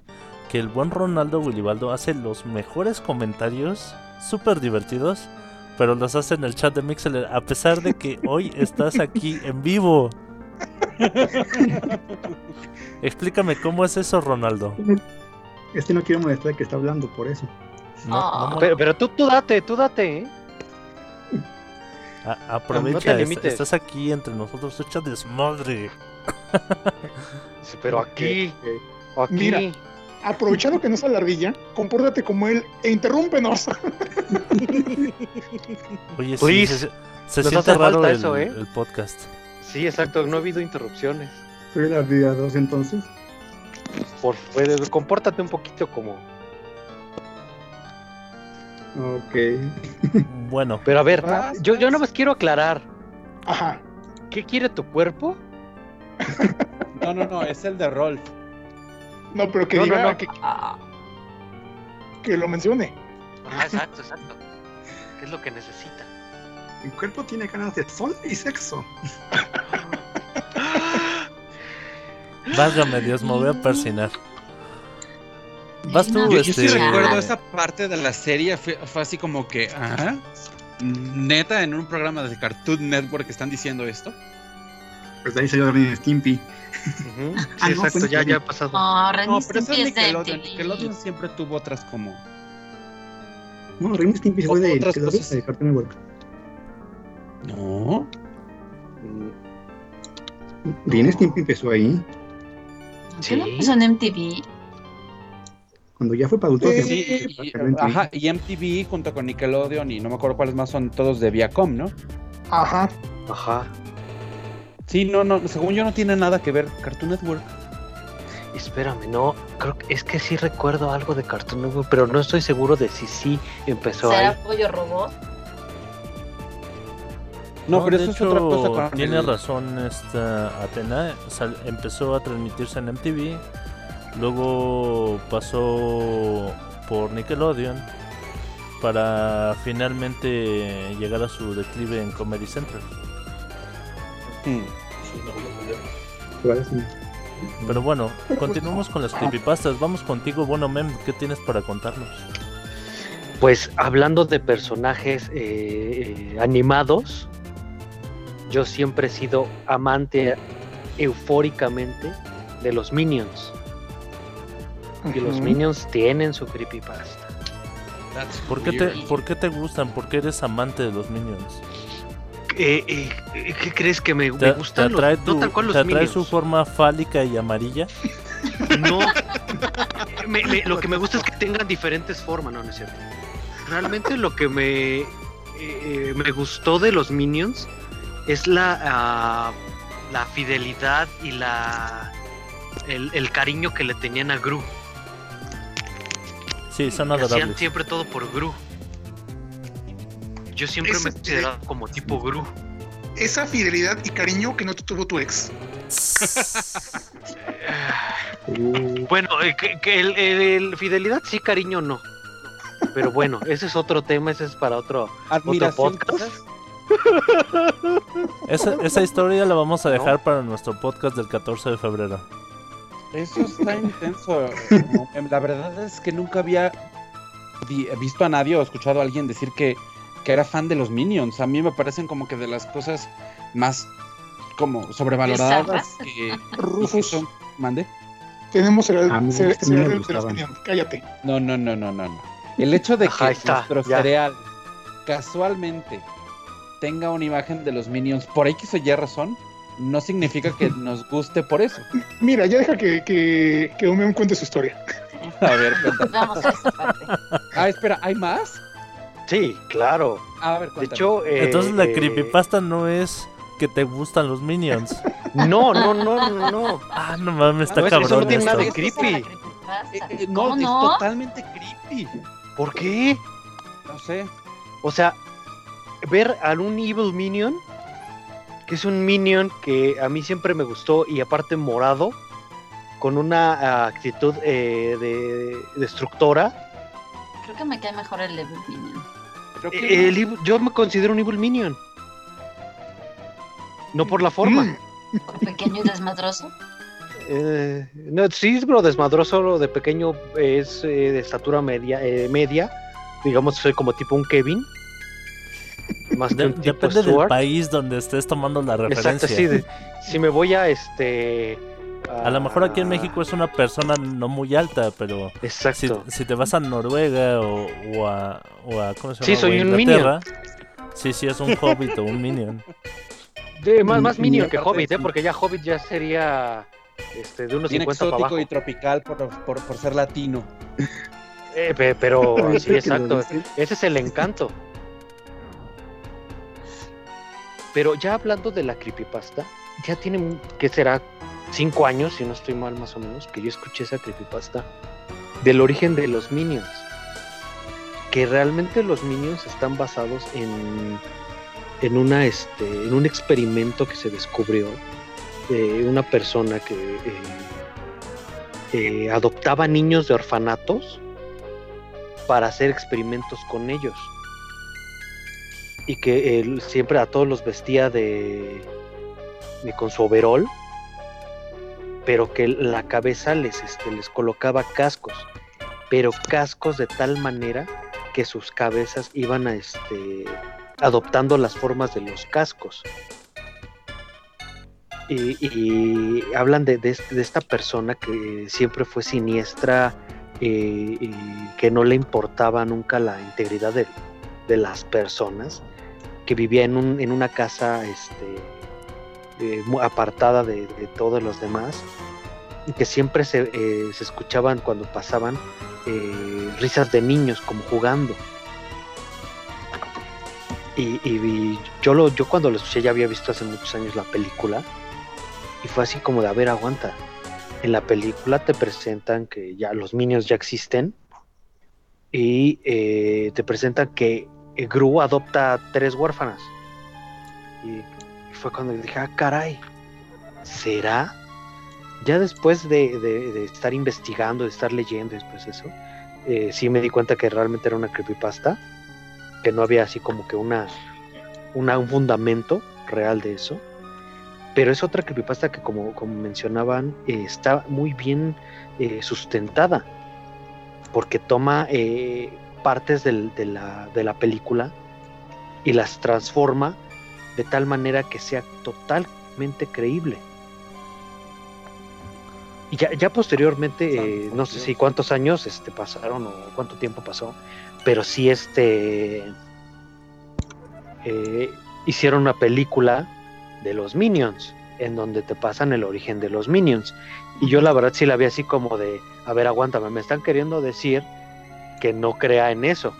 que el buen Ronaldo Willibaldo hace los mejores comentarios, súper divertidos, pero los hace en el chat de Mixler, a pesar de que [laughs] hoy estás aquí en vivo. [laughs] Explícame cómo es eso, Ronaldo. Este no quiere molestar que está hablando, por eso. No, Ah. no, Pero, pero tú, tú date, tú date, ¿eh? a- No aprovecha, te est- estás aquí entre nosotros, echa desmadre. Sí, Pero aquí. Mira. Aprovechando que no es alardilla, compórtate como él e interrúmpenos. [laughs] Oye, sí, se, se Nos siente hace raro falta el, eso, ¿eh? el podcast. Sí, exacto, no ha habido interrupciones. Soy la vida 2 entonces. Por pues, compórtate un poquito como. Ok. Bueno, Pero a ver, yo, yo más quiero aclarar. Ajá. ¿Qué quiere tu cuerpo? No, no, no, es el de Rolf. No, pero que No, no, diga no. Que, Ah, que lo mencione. Ah, exacto, exacto. ¿Qué es lo que necesita? Mi cuerpo tiene ganas de sol y sexo. válgame Dios, me voy a persinar. Vas tú, No, Yo, yo sí este... recuerdo esa parte de la serie, fue, fue así como que, ¿ah? Neta, en un programa de Cartoon Network están diciendo esto. Pues de ahí salió Ren y Stimpy. Ujú. [laughs] Sí, Ah, no, exacto, pues, ya, ya ha pasado. no, Ren No, pero Stimpy es es de Nickelodeon. Nickelodeon siempre tuvo otras como. No, Ren y Stimpy fue de Otras cosas. de Cartoon Network. No. Ren y Stimpy empezó ahí. ¿Qué no Sí. pasó en MTV? Cuando ya fue para adultos. Sí, ya- Sí, y, ajá, y MTV junto con Nickelodeon y no me acuerdo cuáles más son todos de Viacom, ¿no? Ajá. Ajá. Sí, no, no, según yo no tiene nada que ver Cartoon Network. Espérame, no, creo que es que sí recuerdo algo de Cartoon Network, pero no estoy seguro de si sí empezó ¿Será ahí. Pollo Robot? No, pero eso es otra cosa. Tiene el- razón esta Atena. sal- empezó a transmitirse en MTV. Luego pasó por Nickelodeon. Para finalmente llegar a su declive en Comedy Central. Hmm. Sí. Pero bueno, continuamos con las creepypastas. Vamos contigo, bueno, Mem. ¿Qué tienes para contarnos? Pues hablando de personajes eh, eh, animados, yo siempre he sido amante eufóricamente de los Minions. Y los. Minions tienen su creepypasta. ¿Por qué, te. ¿Por qué te gustan? ¿Por qué eres amante de los Minions? Eh, eh, eh, ¿Qué crees que me, me ¿Te, te gustan los, atrae, no tu- tal cual los te atrae Minions? su forma fálica y amarilla? No. Me- me- lo que me gusta es que tengan diferentes formas, no, no es cierto. Realmente lo que me, eh, me gustó de los Minions es la, ah, la fidelidad y la el, el cariño que le tenían a Gru. Sí, son que hacían siempre todo por Gru. Yo siempre Ese- me he considerado como tipo Gru. Esa fidelidad y cariño que no te tuvo tu ex. [laughs] Bueno, eh, que, que el, el- el fidelidad sí, cariño no. Pero bueno, ese es otro tema, ese es para otro, otro podcast. Esa, esa historia la vamos a dejar para nuestro podcast del 14 de febrero. Eso está [laughs] intenso. Em, La verdad es que nunca había vi- visto a nadie o escuchado a alguien decir que, que era fan de los Minions. A mí me parecen como que de las cosas más como sobrevaloradas que, [laughs] que son... ¿Mande? tenemos el A mí- cereal a mí me de los. Minions. Cállate. No, no, no, no, no. no. El hecho de que está, nuestro ya. cereal casualmente tenga una imagen de los Minions por X o Y razón, no significa que nos guste por eso. Mira, ya deja que, que, que Omeon cuente su historia. A ver, cuéntame. Vamos a esa parte. Ah, espera, ¿hay más? Sí, claro. A ver, De cuéntame. hecho, eh, Entonces la eh, creepypasta no es que te gustan los minions. [laughs] No, no, no, no, no. Ah, no mames, está No, eso no cabrón tiene nada de creepy. Eh, eh, ¿Cómo no, no? es totalmente creepy. ¿Por qué? No sé. O sea, ver a un Evil Minion, que es un Minion que a mí siempre me gustó y aparte morado, con una ah, actitud eh, de destructora. Creo que me cae mejor el Evil Minion. Creo que Eh, el yo me considero un Evil Minion. No por la forma. Mm, Por pequeño y desmadroso. Eh, no, sí, pero desmadroso de pequeño es eh, de estatura media, eh, media. Digamos, soy como tipo un Kevin. Más De- un tipo depende del Stuart. país donde estés tomando la referencia. Exacto, sí. de- si me voy a este. A lo mejor aquí en México es una persona no muy alta, pero si, Exacto. si te vas a Noruega o, o a, o a- ¿cómo se Sí, llama? soy O a un Inglaterra, Sí, sí, es un [laughs] hobbit o un minion. De- más más Minion que Hobbit, ¿eh? sí. Porque ya Hobbit ya sería. Este, de unos bien 50 para exótico abajo. y tropical por, por, por ser latino. Eh, pe- pero [laughs] sí, exacto. Ese es el encanto. Pero ya hablando de la creepypasta, ya tiene, ¿qué será? Cinco años, si no estoy mal más o menos, que yo escuché esa creepypasta del origen de los Minions. Que realmente los Minions están basados en, en, una, este, en un experimento que se descubrió de una persona que eh, eh, adoptaba niños de orfanatos para hacer experimentos con ellos. Y que él siempre a todos los vestía de, con su overol, pero que la cabeza les, este, les colocaba cascos, pero cascos de tal manera que sus cabezas iban a, este, adoptando las formas de los cascos. Y, hablan de, de esta persona que siempre fue siniestra, eh, y que no le importaba nunca la integridad de, de las personas, que vivía en, un, en una casa este, eh, apartada de, todos los demás, y que siempre se, eh, se escuchaban cuando pasaban eh, risas de niños como jugando. Y, yo, lo, yo cuando lo escuché ya había visto hace muchos años la película y fue así como de, a ver, aguanta. En la película te presentan que ya los Minions ya existen y te presentan que Gru adopta tres huérfanas. Y, fue cuando dije, ah, caray, ¿será? Ya después de, de- estar investigando, de estar leyendo después de eso, eh, sí me di cuenta que realmente era una creepypasta, que no había así como que una, un fundamento real de eso. Pero es otra creepypasta que, como, como mencionaban, eh, está muy bien eh, sustentada. Porque toma eh, partes del- de, la, de la película y las transforma de tal manera que sea totalmente creíble. Y ya, ya posteriormente, eh, no sé si cuántos años este, pasaron o cuánto tiempo pasó, pero sí este eh, hicieron una película de los Minions, en donde te pasan el origen de los Minions. Y yo la verdad sí la vi así como de, a ver, aguántame, me están queriendo decir que no crea en eso,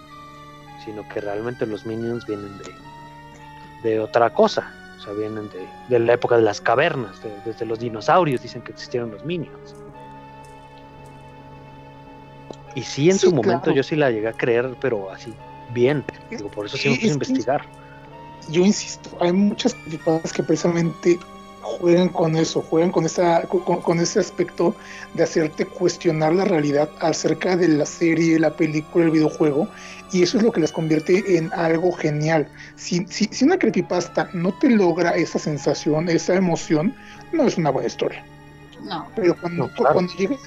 sino que realmente los Minions vienen de, de otra cosa. O sea, vienen de, de la época de las cavernas, de- desde los dinosaurios dicen que existieron los Minions. Y sí, en Sí, su momento yo sí la llegué a creer, pero así, bien. Digo, por eso sí me es investigar. yo insisto, hay muchas creepypastas que precisamente juegan con eso, juegan con, esa, con, con ese aspecto de hacerte cuestionar la realidad acerca de la serie, la película, el videojuego, y eso es lo que las convierte en algo genial. Si, si, si una creepypasta no te logra esa sensación, esa emoción, no es una buena historia. No. Pero cuando, No, claro. cuando llegues...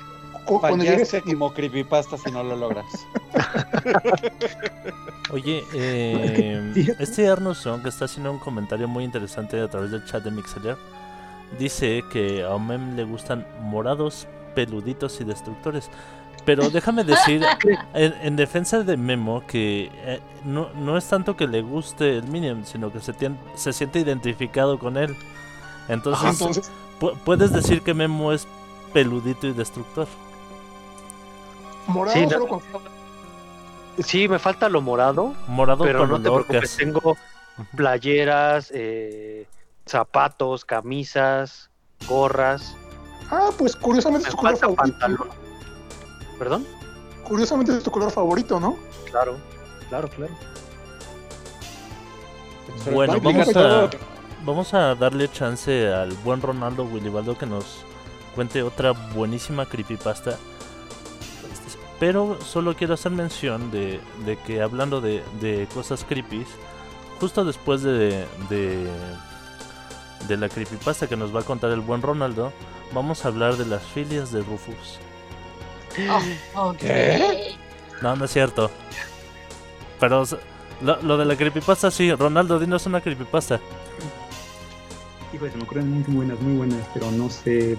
Cuando como creepypasta si no lo logras. [laughs] Oye, eh, [laughs] este Arnold Strong que está haciendo un comentario muy interesante a través del chat de Mixler dice que a Omem le gustan morados, peluditos y destructores. Pero déjame decir, [laughs] en, en defensa de Memo, que eh, no, no es tanto que le guste el Minion, sino que se, tien- se siente identificado con él. Entonces, pu- puedes decir que Memo es peludito y destructor. morado Sí, no. con- Sí, me falta lo morado, Morado pero con no te preocupes, tengo playeras, eh, zapatos, camisas, gorras, Ah, pues curiosamente me es tu color favorito. pantalón. ¿Perdón? Curiosamente es tu color favorito, ¿no? Claro, claro, claro. Bueno, vamos a, vamos a darle chance al buen Ronaldo Willibaldo que nos cuente otra buenísima creepypasta. Pero solo quiero hacer mención de, de que hablando de, de cosas creepy, justo después de, de, de la creepypasta que nos va a contar el buen Ronaldo, vamos a hablar de las filias de Rufus. Oh, ok. ¿Qué? No, no es cierto. Pero lo de la creepypasta sí, Ronaldo, dinos una creepypasta. Híjole, se me ocurren muy buenas, muy buenas, pero no sé.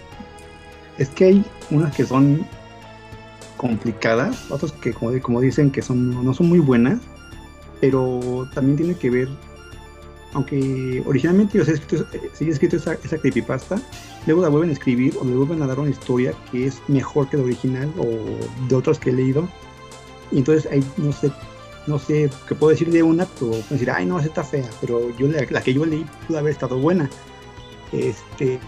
Es que hay unas que son complicadas, otras que como, como dicen que son no son muy buenas, pero también tiene que ver, aunque originalmente yo he escrito, eh, esa, creepypasta, luego la vuelven a escribir o le vuelven a dar una historia que es mejor que la original o de otros que he leído. Y entonces ahí no sé, no sé qué puedo decir de una, pero puedo decir, ay no, esa está fea, pero yo la, la que yo leí pudo haber estado buena. Este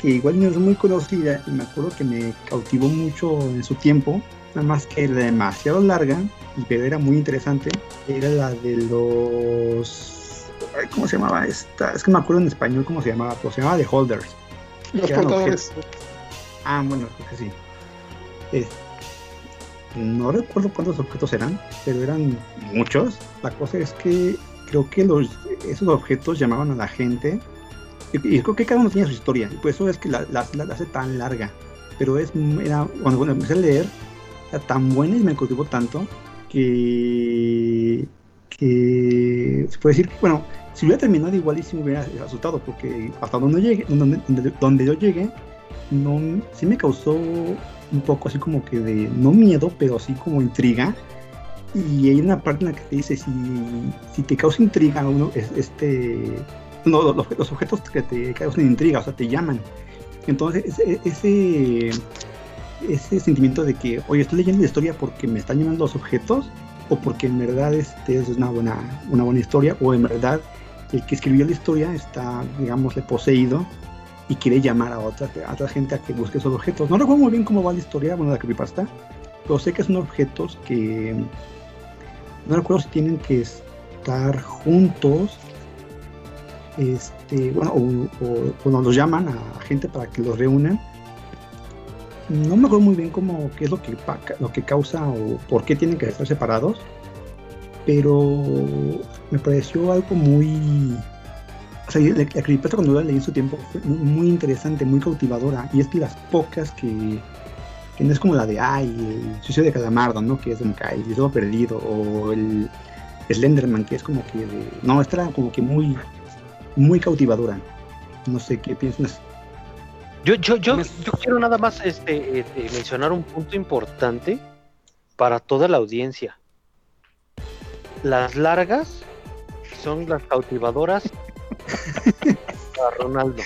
que igual no es muy conocida y me acuerdo que me cautivó mucho en su tiempo, nada más que era demasiado larga, y pero era muy interesante, era la de los ay, ¿cómo se llamaba esta? Es que me acuerdo en español cómo se llamaba, pero se llamaba The Holders. Los portadores. objetos. Ah, bueno, creo que sí. Es- no recuerdo cuántos objetos eran, pero eran muchos. La cosa es que creo que los, esos objetos llamaban a la gente. Y, y creo que cada uno tenía su historia. Y por eso es que la, la- la- la hace tan larga. Pero es, era, cuando, cuando empecé a leer, era tan buena y me cautivó tanto que, que se puede decir que, bueno, si hubiera terminado igual y sí me hubiera asustado, porque hasta donde llegué, donde, donde, donde yo llegué, no, sí me causó un poco así como que de, no miedo, pero así como intriga. Y hay una parte en la que te dice, si, si te causa intriga uno, es- este, no, los, los objetos que te causan intriga, o sea, te llaman. Entonces, ese, ese, ese sentimiento de que, oye, estoy leyendo la historia porque me están llamando los objetos, o porque en verdad este es una buena, una buena historia, o en verdad el que escribió la historia está, digámosle, poseído y quiere llamar a otra, a gente a que busque esos objetos. No recuerdo muy bien cómo va la historia, bueno, la creepypasta, pero sé que son objetos que no recuerdo si tienen que estar juntos, este, bueno, o, o- o nos los llaman a gente para que los reúnan. No me acuerdo muy bien cómo, qué es lo que, lo que causa o por qué tienen que estar separados, pero me pareció algo muy, o sea, la, cuando la leí en su tiempo fue muy, interesante, muy cautivadora. Y es de las pocas que, que no es como la de, ay, el suicidio de Calamardo, ¿no? Que es y todo perdido. O el Slenderman, que es como que de... No, esta era como que muy, muy cautivadora. No sé qué piensas. Yo, yo, yo, yo quiero nada más este, eh, mencionar un punto importante para toda la audiencia. Las largas son las cautivadoras [laughs] para Ronaldo.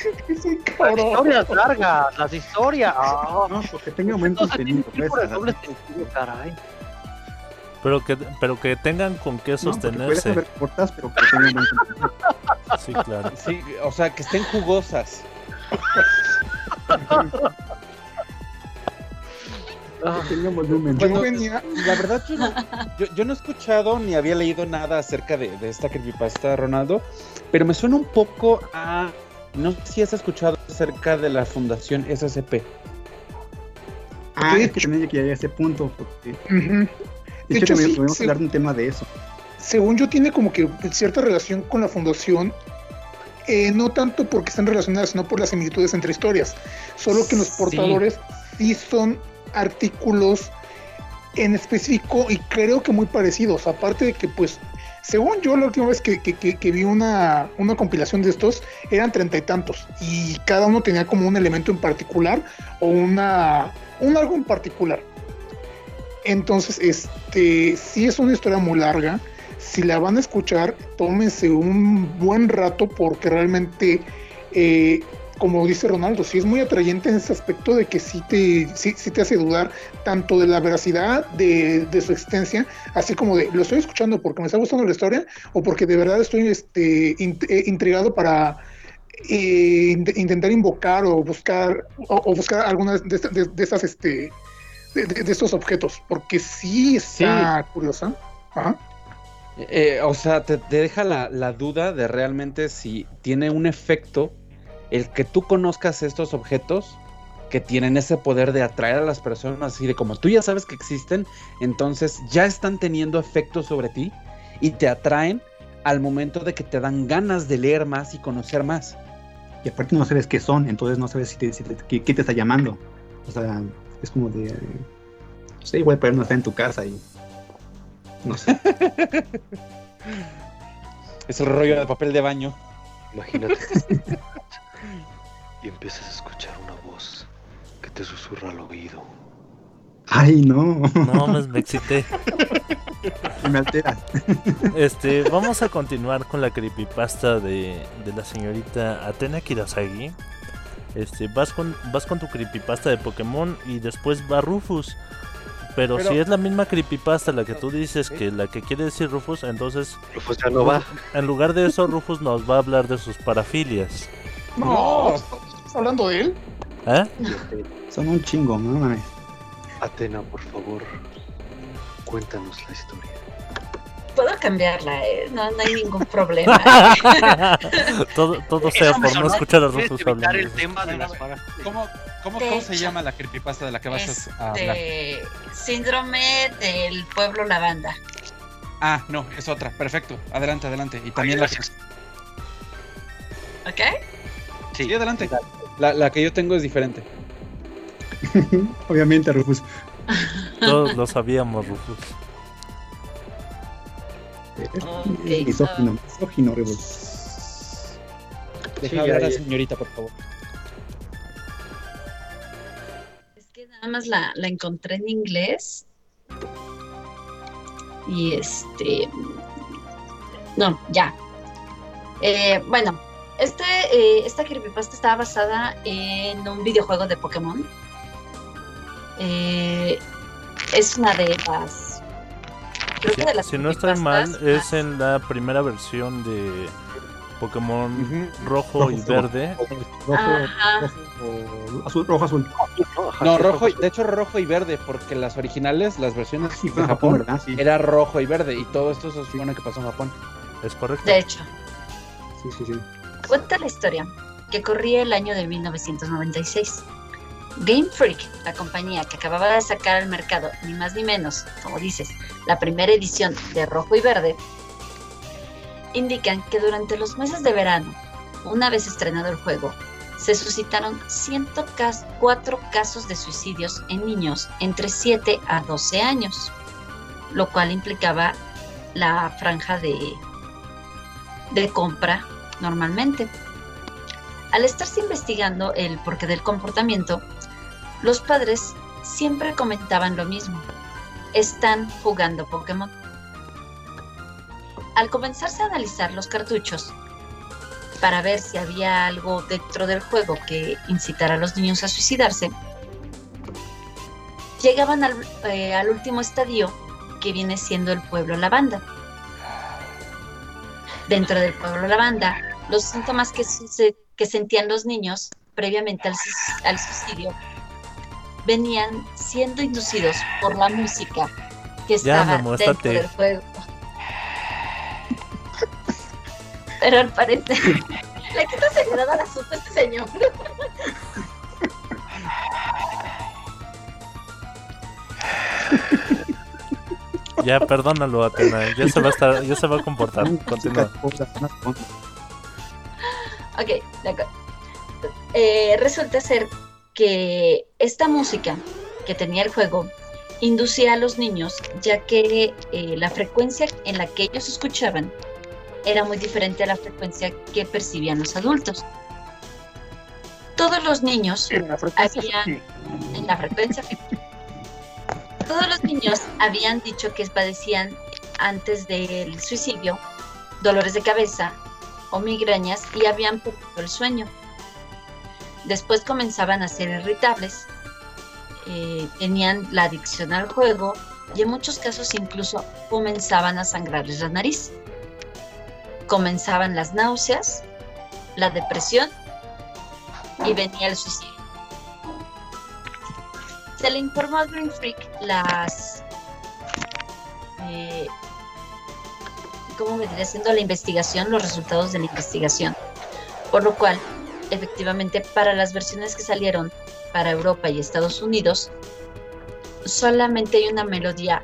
Las historias largas, las historias. Ah, No, porque tenga buen contenido. pues, caray. Pero que, pero que tengan con qué no, sostenerse. haber cortas, pero que tenga buen contenido. Sí, claro. Sí, o sea, que estén jugosas. [laughs] Ah, Tenía volumen. Yo Bueno, venía, La verdad, yo no, yo, yo no he escuchado ni había leído nada acerca de, de esta creepypasta, Ronaldo, pero me suena un poco a... No sé si has escuchado acerca de la fundación SCP. Ah, es que también llegué a ese punto. Porque, ujú. de De hecho, hecho, también sí, podemos sí. hablar de un tema de eso. según yo, tiene como que cierta relación con la fundación, eh, no tanto porque están relacionadas, sino por las similitudes entre historias. Solo que los Sí. portadores sí son artículos en específico y creo que muy parecidos. Aparte de que, pues, según yo, la última vez que, que- que- que vi una, una compilación de estos, eran treinta y tantos. Y cada uno tenía como un elemento en particular o una, un algo en particular. Entonces, este, sí es una historia muy larga. Si la van a escuchar, tómense un buen rato porque realmente, eh, como dice Ronaldo, sí es muy atrayente en ese aspecto de que sí te, sí, sí te hace dudar tanto de la veracidad de, de su existencia, así como de, lo estoy escuchando porque me está gustando la historia o porque de verdad estoy este, int- eh, intrigado para eh, int- intentar invocar o buscar o, o buscar algunas de, de- de estas este de, de- de estos objetos porque sí está curiosa. Ajá. Eh, o sea, te, deja la, duda de realmente si tiene un efecto el que tú conozcas estos objetos que tienen ese poder de atraer a las personas así de como tú ya sabes que existen, entonces ya están teniendo efectos sobre ti y te atraen al momento de que te dan ganas de leer más y conocer más. Y aparte no sabes qué son, entonces no sabes si te, qué, te está llamando. O sea, es como de... No sé, igual pero no está en tu casa y... No sé. [laughs] Es el rollo de papel de baño. Imagínate. [laughs] y empiezas a escuchar una voz que te susurra al oído. Ay, no. No, me, me excité. me altera. Este, vamos a continuar con la creepypasta de, de la señorita Atena Kirasagi. Este, vas con, vas con tu creepypasta de Pokémon y después va Rufus. Pero, Pero- si es la misma creepypasta la que tú dices que la que quiere decir Rufus, entonces Rufus ya no va. en lugar de eso Rufus nos va a hablar de sus parafilias. no, ¿estás hablando de él ¿Eh? Son un chingo, no mames. Atena, por favor, cuéntanos la historia. Puedo cambiarla, ¿eh? no, no hay ningún problema. [laughs] todo, todo sea por no escuchar a Rufus evitar hablando. el tema de las ¿Cómo, cómo, cómo se llama la creepypasta de la que vas a hablar? Síndrome del pueblo lavanda. Ah, no, es otra. Perfecto. Adelante, adelante. Y también la... gracias. ¿Ok? Sí, adelante. La, la que yo tengo es diferente. [laughs] Obviamente, Rufus. Todos lo sabíamos, Rufus. Ok, Misógino, misógino, Rufus. Deja Sí, hablar a la señorita, por favor. Nada más la, la encontré en inglés. Y este. No, ya. Eh, bueno, este, eh, esta creepypasta está basada en un videojuego de Pokémon. Eh, es una de las. Creo que de las Si no estoy mal, es en la primera versión de Pokémon Ujú. rojo y Rojo, verde. Rojo, rojo, azul, rojo, azul. No, rojo, y- de hecho rojo y verde, porque las originales, las versiones Sí, de en Japón, Japón, ¿verdad? Sí, era rojo y verde, y todo esto se supone que pasó en Japón. Es correcto. De hecho, sí, sí. sí. Cuenta la historia que corría el año de 1996. Game Freak, la compañía que acababa de sacar al mercado, ni más ni menos, como dices, la primera edición de Rojo y Verde, indican que durante los meses de verano, una vez estrenado el juego, se suscitaron 104 casos de suicidios en niños entre 7 a 12 años, lo cual implicaba la franja de, de compra normalmente. Al estarse investigando el porqué del comportamiento, los padres siempre comentaban lo mismo. Están jugando Pokémon. Al comenzarse a analizar los cartuchos para ver si había algo dentro del juego que incitara a los niños a suicidarse, llegaban al, eh, al último estadio que viene siendo el pueblo lavanda. Dentro del pueblo lavanda, los síntomas que, su- se- que sentían los niños previamente al, suicidio venían siendo inducidos por la música que estaba dentro del juego. Pero al parecer [laughs] le quita seriedad al asunto a este señor. [laughs] Ya, perdónalo, Atena. Ya se va a estar, ya se va a comportar. Continúa. Ok, de acuerdo. Eh, resulta ser que esta música que tenía el juego inducía a los niños, ya que eh, la frecuencia en la que ellos escuchaban era muy diferente a la frecuencia que percibían los adultos. Todos los niños En la frecuencia Había- sí. en la frecuencia. Todos los niños habían dicho que padecían antes del suicidio dolores de cabeza o migrañas y habían perdido el sueño. Después comenzaban a ser irritables, eh, tenían la adicción al juego y en muchos casos incluso comenzaban a sangrarles la nariz. Comenzaban las náuseas, la depresión y venía el suicidio. Se le informó a Green Freak las. Eh, ¿Cómo vendría siendo la investigación? Los resultados de la investigación. Por lo cual, efectivamente, para las versiones que salieron para Europa y Estados Unidos, solamente hay una melodía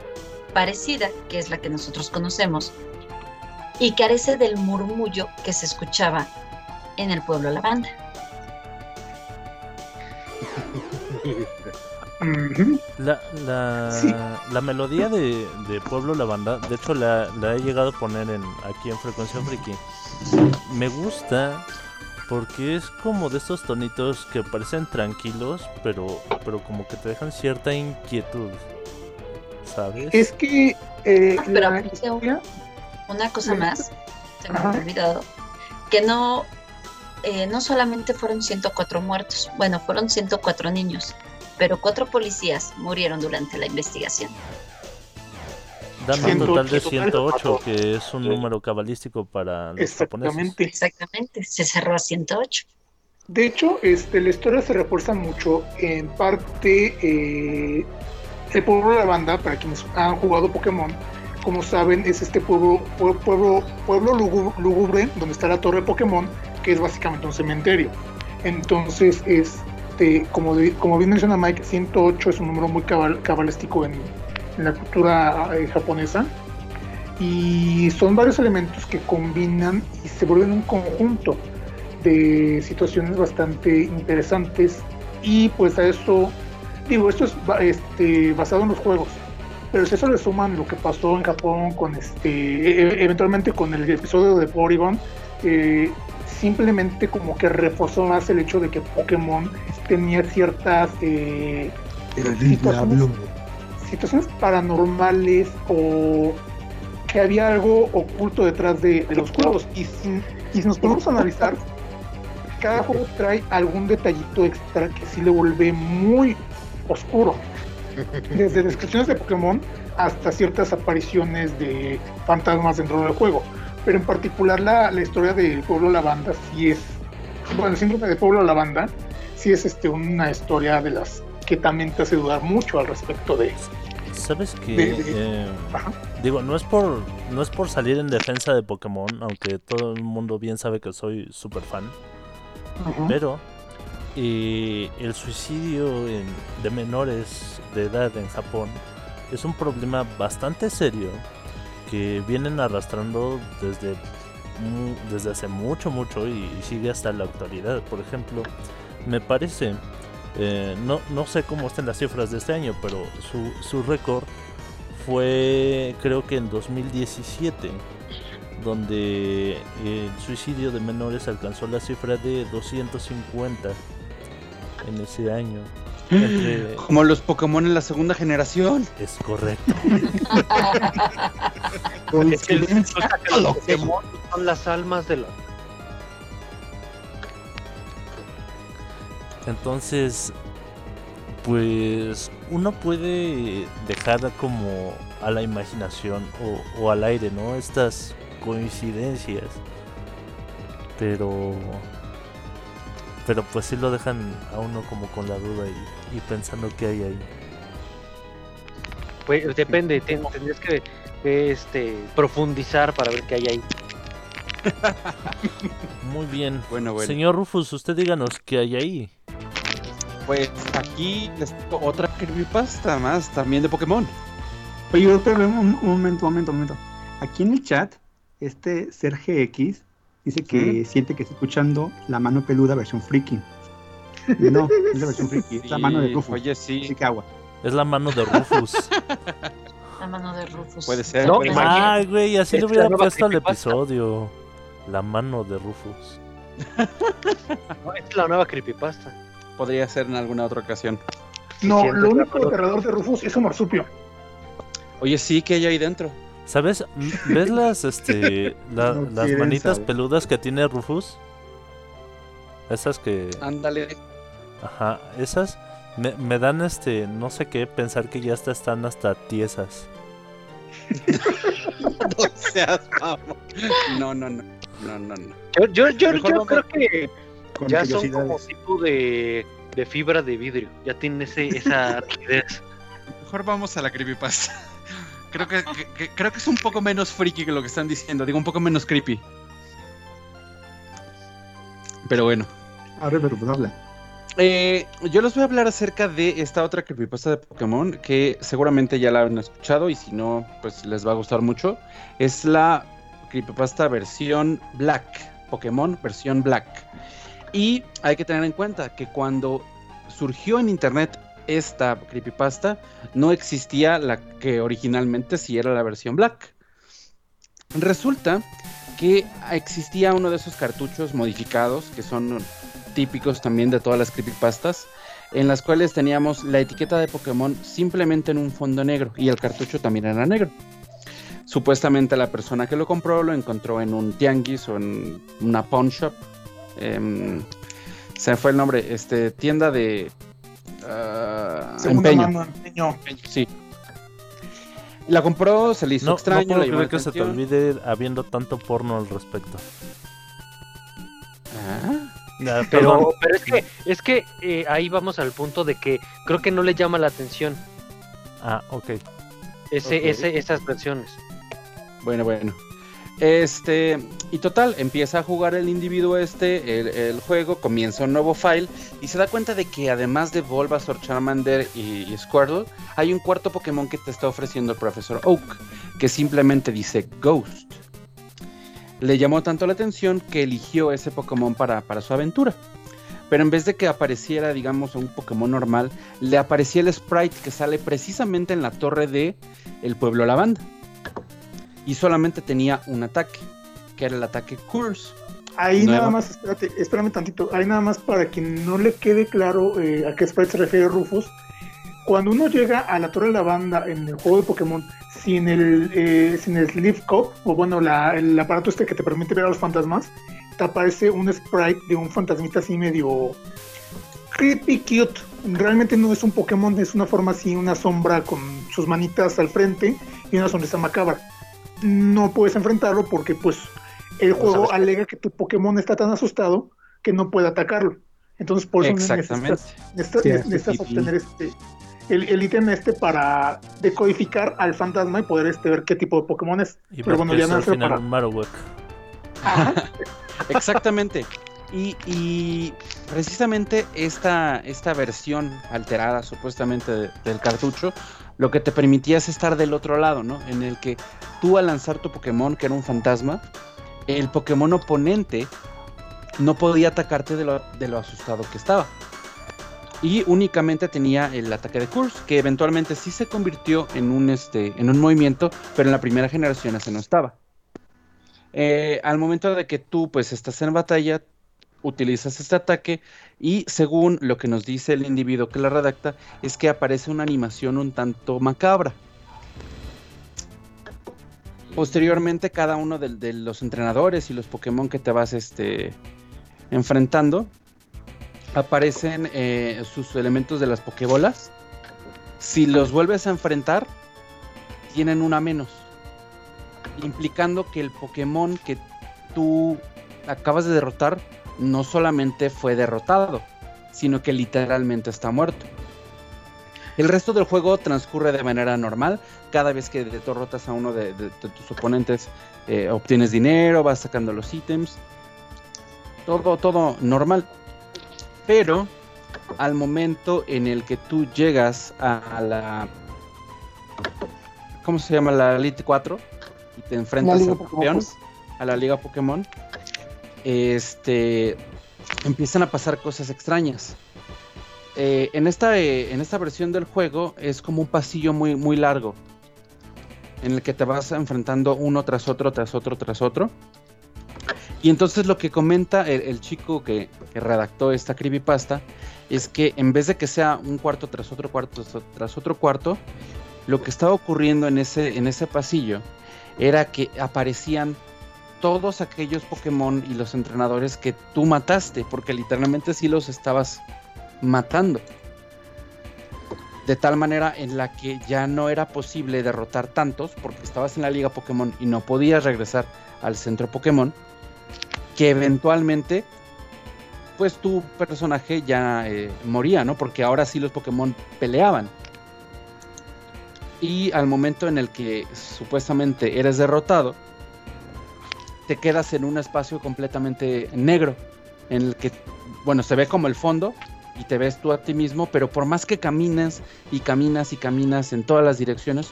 parecida, que es la que nosotros conocemos, y carece del murmullo que se escuchaba en el pueblo La Banda. [laughs] La, la, Sí. la melodía de, de Pueblo La Banda, de hecho la, la he llegado a poner en, aquí en Frecuencia Friki. Me gusta porque es como de estos tonitos que parecen tranquilos, pero, pero como que te dejan cierta inquietud. ¿Sabes? Es que eh, Ah, pero la Una cosa más, se me había olvidado, que no, eh, no solamente fueron 104 muertos, bueno, fueron 104 niños, pero cuatro policías murieron durante la investigación. Dan un total de 108 108, que es un número cabalístico para los japoneses. Exactamente. Exactamente, se cerró a 108. De hecho, este, la historia se refuerza mucho. En parte, eh, el pueblo de la banda, para quienes han jugado Pokémon, como saben, es este pueblo, pue- pueblo, pueblo lúgubre donde está la torre Pokémon, que es básicamente un cementerio. Entonces, este, como, de- como bien menciona Mike, 108 es un número muy cabal- cabalístico en, la cultura eh, japonesa. Y son varios elementos que combinan y se vuelven un conjunto de situaciones bastante interesantes y pues a eso digo esto es este, basado en los juegos pero si eso le suman lo que pasó en Japón con este e- e- eventualmente con el episodio de Porygon eh, simplemente como que reforzó más el hecho de que Pokémon tenía ciertas eh, situaciones, situaciones paranormales o que había algo oculto detrás de, de los juegos y si, y si nos ponemos a analizar cada juego trae algún detallito extra que sí le vuelve muy oscuro. Desde descripciones de Pokémon hasta ciertas apariciones de fantasmas dentro del juego. Pero en particular la, la historia del pueblo Lavanda sí es, bueno, el síndrome de pueblo Lavanda sí es este, una historia de las que también te hace dudar mucho al respecto de... ¿Sabes de- de- Eh, digo, no es por no es por salir en defensa de Pokémon, aunque todo el mundo bien sabe que soy súper fan, Ujú. pero eh, el suicidio de menores de edad en Japón es un problema bastante serio que vienen arrastrando desde desde hace mucho mucho y, y sigue hasta la actualidad. Por ejemplo, me parece eh, no, no sé cómo están las cifras de este año, pero su, su récord fue creo que en 2017, donde el suicidio de menores alcanzó la cifra de 250 en ese año. Entre- Como los Pokémon en la segunda generación. es correcto. [laughs] Es que el- resulta que los Pokémon son las almas de la... Entonces, pues uno puede dejar como a la imaginación o, o al aire, ¿no? Estas coincidencias. Pero pero pues sí lo dejan a uno como con la duda y, y pensando qué hay ahí. Pues depende, ten- tendrías que, que, este, profundizar para ver qué hay ahí. [laughs] Muy bien. Bueno, bueno. Señor Rufus, usted díganos qué hay ahí. Pues aquí les tengo otra creepypasta más también de Pokémon. Oye, espérame un, un momento, un momento, un momento. Aquí en el chat, este Serge X dice que siente que está escuchando la mano peluda versión freaky. No, es la versión freaky, es la mano de Rufus. Oye, Así sí, que agua. Es la mano de Rufus. [laughs] La mano de Rufus. puede ser. No, puede ser. imagínate. Ay, güey, así le hubiera puesto al episodio. La mano de Rufus. No, esta es la nueva creepypasta. Podría ser en alguna otra ocasión. No, lo único aterrador de Rufus es su marsupio. Oye, sí, que hay ahí dentro? ¿Sabes? ¿Ves las, [laughs] este, la- No las manitas saber. peludas que tiene Rufus? Esas que... Ándale. Ajá, esas me, me dan este, no sé qué, pensar que ya hasta están hasta tiesas. [laughs] No seas mamón. No, no, no. No, no, no. Yo, yo, yo, creo que ya son como tipo de, de fibra de vidrio. Ya tiene ese, esa [laughs] rigidez. Mejor vamos a la creepypasta. Creo que, que- que- creo que es un poco menos freaky que lo que están diciendo. Digo, un poco menos creepy. Pero bueno. Ahora, pero pues habla. Eh, yo les voy a hablar acerca de esta otra creepypasta de Pokémon que seguramente ya la han escuchado y si no, pues les va a gustar mucho. Es la creepypasta versión Black. Pokémon versión Black. Y hay que tener en cuenta que cuando surgió en internet esta creepypasta, no existía la que originalmente sí era la versión Black. Resulta que existía uno de esos cartuchos modificados que son típicos también de todas las creepypastas, en las cuales teníamos la etiqueta de Pokémon simplemente en un fondo negro y el cartucho también era negro. Supuestamente la persona que lo compró lo encontró en un tianguis o en una pawn shop. em, se fue el nombre, este, tienda de Segunda empeño. mano, empeño. Sí. La compró, se le hizo No, no extraño, puedo creer que se te olvide habiendo tanto porno al respecto. Ah. Pero, pero es que, es que eh, ahí vamos al punto de que creo que no le llama la atención Ah, ok. ese, ese, esas versiones. Bueno, bueno. Este, y total, empieza a jugar el individuo este, el, el juego, comienza un nuevo file y se da cuenta de que además de Bulbasaur, Charmander y, Squirtle, hay un cuarto Pokémon que te está ofreciendo el profesor Oak, que simplemente dice Ghost. Le llamó tanto la atención que eligió ese Pokémon para, para su aventura. Pero en vez de que apareciera, digamos, un Pokémon normal, le aparecía el sprite que sale precisamente en la torre de el pueblo Lavanda y solamente tenía un ataque, que era el ataque Curse. Ahí Nueva. nada más, espérate, espérame tantito. Ahí nada más para que no le quede claro eh, a qué sprite se refiere Rufus. Cuando uno llega a la Torre de la Banda en el juego de Pokémon sin el, eh, sin el Sleeve Cup, o bueno, la- el aparato este que te permite ver a los fantasmas, te aparece un sprite de un fantasmita así medio creepy cute. Realmente no es un Pokémon, es una forma así, una sombra con sus manitas al frente y una sonrisa macabra. No puedes enfrentarlo porque pues el juego sabes. alega que tu Pokémon está tan asustado que no puede atacarlo. Entonces por eso Exactamente. necesitas, necesitas, Sí, necesitas sí, sí. obtener este el, el ítem este para decodificar al fantasma y poder este, ver qué tipo de Pokémon es. Y Pero bueno, ya es no final para- un Marowak. [laughs] Exactamente. Y, y precisamente esta, esta versión alterada supuestamente de- del cartucho, lo que te permitía es estar del otro lado, ¿no? En el que tú al lanzar tu Pokémon, que era un fantasma, el Pokémon oponente no podía atacarte de lo, asustado que estaba. Y únicamente tenía el ataque de Curse, que eventualmente sí se convirtió en un, este, en un movimiento, pero en la primera generación ese no estaba. Eh, al momento de que tú pues estás en batalla, utilizas este ataque y según lo que nos dice el individuo que la redacta, es que aparece una animación un tanto macabra. Posteriormente, cada uno de, los entrenadores y los Pokémon que te vas este, enfrentando, aparecen eh, sus elementos de las Pokébolas. Si los vuelves a enfrentar, tienen una menos. Implicando que el Pokémon que tú acabas de derrotar no solamente fue derrotado, sino que literalmente está muerto. El resto del juego transcurre de manera normal. Cada vez que derrotas a uno de, de- de tus oponentes, eh, obtienes dinero, vas sacando los ítems. Todo, todo normal. Pero al momento en el que tú llegas a, la. ¿Cómo se llama? La Elite 4 y te enfrentas al campeón, a la Liga Pokémon. Este. Empiezan a pasar cosas extrañas. Eh, en, esta, eh, en esta versión del juego es como un pasillo muy, muy largo. En el que te vas enfrentando uno tras otro, tras otro, tras otro. Y entonces lo que comenta el, chico que, redactó esta creepypasta es que en vez de que sea un cuarto tras otro cuarto tras- tras otro cuarto, lo que estaba ocurriendo en ese, en ese pasillo era que aparecían todos aquellos Pokémon y los entrenadores que tú mataste, porque literalmente sí los estabas matando. De tal manera en la que ya no era posible derrotar tantos, porque estabas en la liga Pokémon y no podías regresar al centro Pokémon, que eventualmente, pues tu personaje ya eh, moría, ¿no? Porque ahora sí los Pokémon peleaban. Y al momento en el que supuestamente eres derrotado, te quedas en un espacio completamente negro, en el que, bueno, se ve como el fondo y te ves tú a ti mismo, pero por más que caminas y caminas y caminas en todas las direcciones,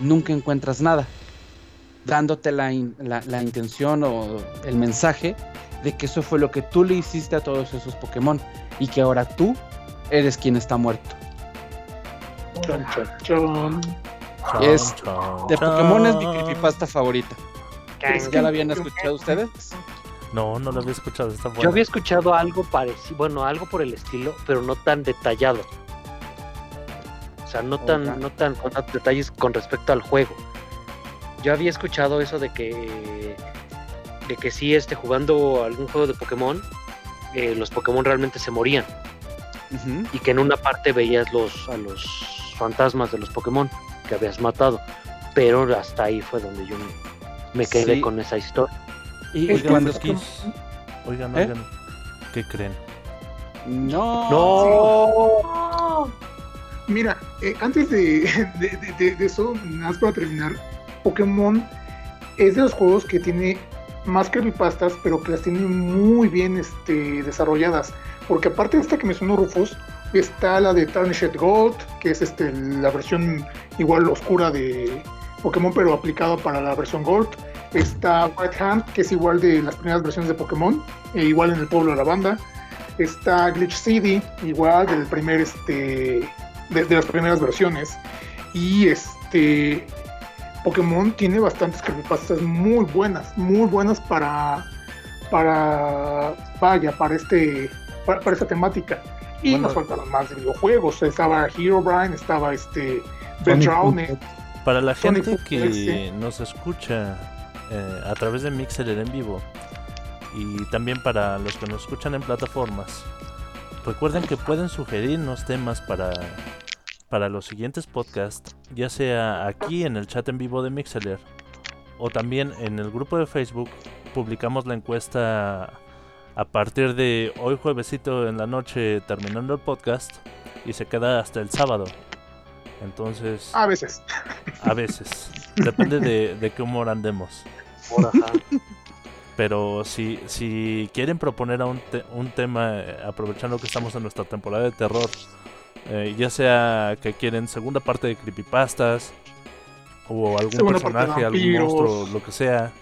nunca encuentras nada, dándote la, in- la- la intención o el mensaje de que eso fue lo que tú le hiciste a todos esos Pokémon y que ahora tú eres quien está muerto. Chon, chon, chon. Es- De Pokémon es mi creepypasta favorita. ¿Ya la habían escuchado ustedes? No, no lo había escuchado. Está. Yo había escuchado algo parecido, bueno, algo por el estilo, pero no tan detallado. O sea, no tan, no tan con tantos detalles con respecto al juego. Yo había escuchado eso de que, de que sí, este, jugando algún juego de Pokémon, eh, los Pokémon realmente se morían y que en una parte veías los, a los fantasmas de los Pokémon que habías matado, pero hasta ahí fue donde yo me, me quedé Sí. con esa historia. Y, que cuando es Oigan, ¿Eh? oigan. ¿Qué creen? No. ¡No! Mira, eh, antes de, [laughs] de, de- de- de eso, nada más para terminar, Pokémon es de los juegos que tiene más creepypastas, pero que las tiene muy bien este, desarrolladas. Porque aparte de esta que mencionó Rufus, está la de Tarnished Gold, que es este, la versión igual oscura de Pokémon, pero aplicado para la versión Gold. Está White Hand, que es igual de las primeras versiones de Pokémon, e igual en el pueblo de la banda. Está Glitch City, igual del primer este de, de las primeras versiones. Y este Pokémon tiene bastantes creepypastas muy buenas, muy buenas para para vaya, para este para, para esta temática. Y Bueno. nos faltaron más de videojuegos. Estaba Herobrine, estaba este Ben Sonic Drowned. Para la gente que nos escucha eh, a través de Mixer en vivo y también para los que nos escuchan en plataformas, recuerden que pueden sugerirnos temas para, para los siguientes podcasts, ya sea aquí en el chat en vivo de Mixeler o también en el grupo de Facebook. Publicamos la encuesta a partir de hoy juevesito en la noche terminando el podcast y se queda hasta el sábado. Entonces... A veces. A veces. Depende de, de qué humor andemos. Pero si, si quieren proponer a un, te- un tema, eh, aprovechando que estamos en nuestra temporada de terror, eh, ya sea que quieren segunda parte de creepypastas, o algún Segunda personaje, algún monstruo, lo que sea,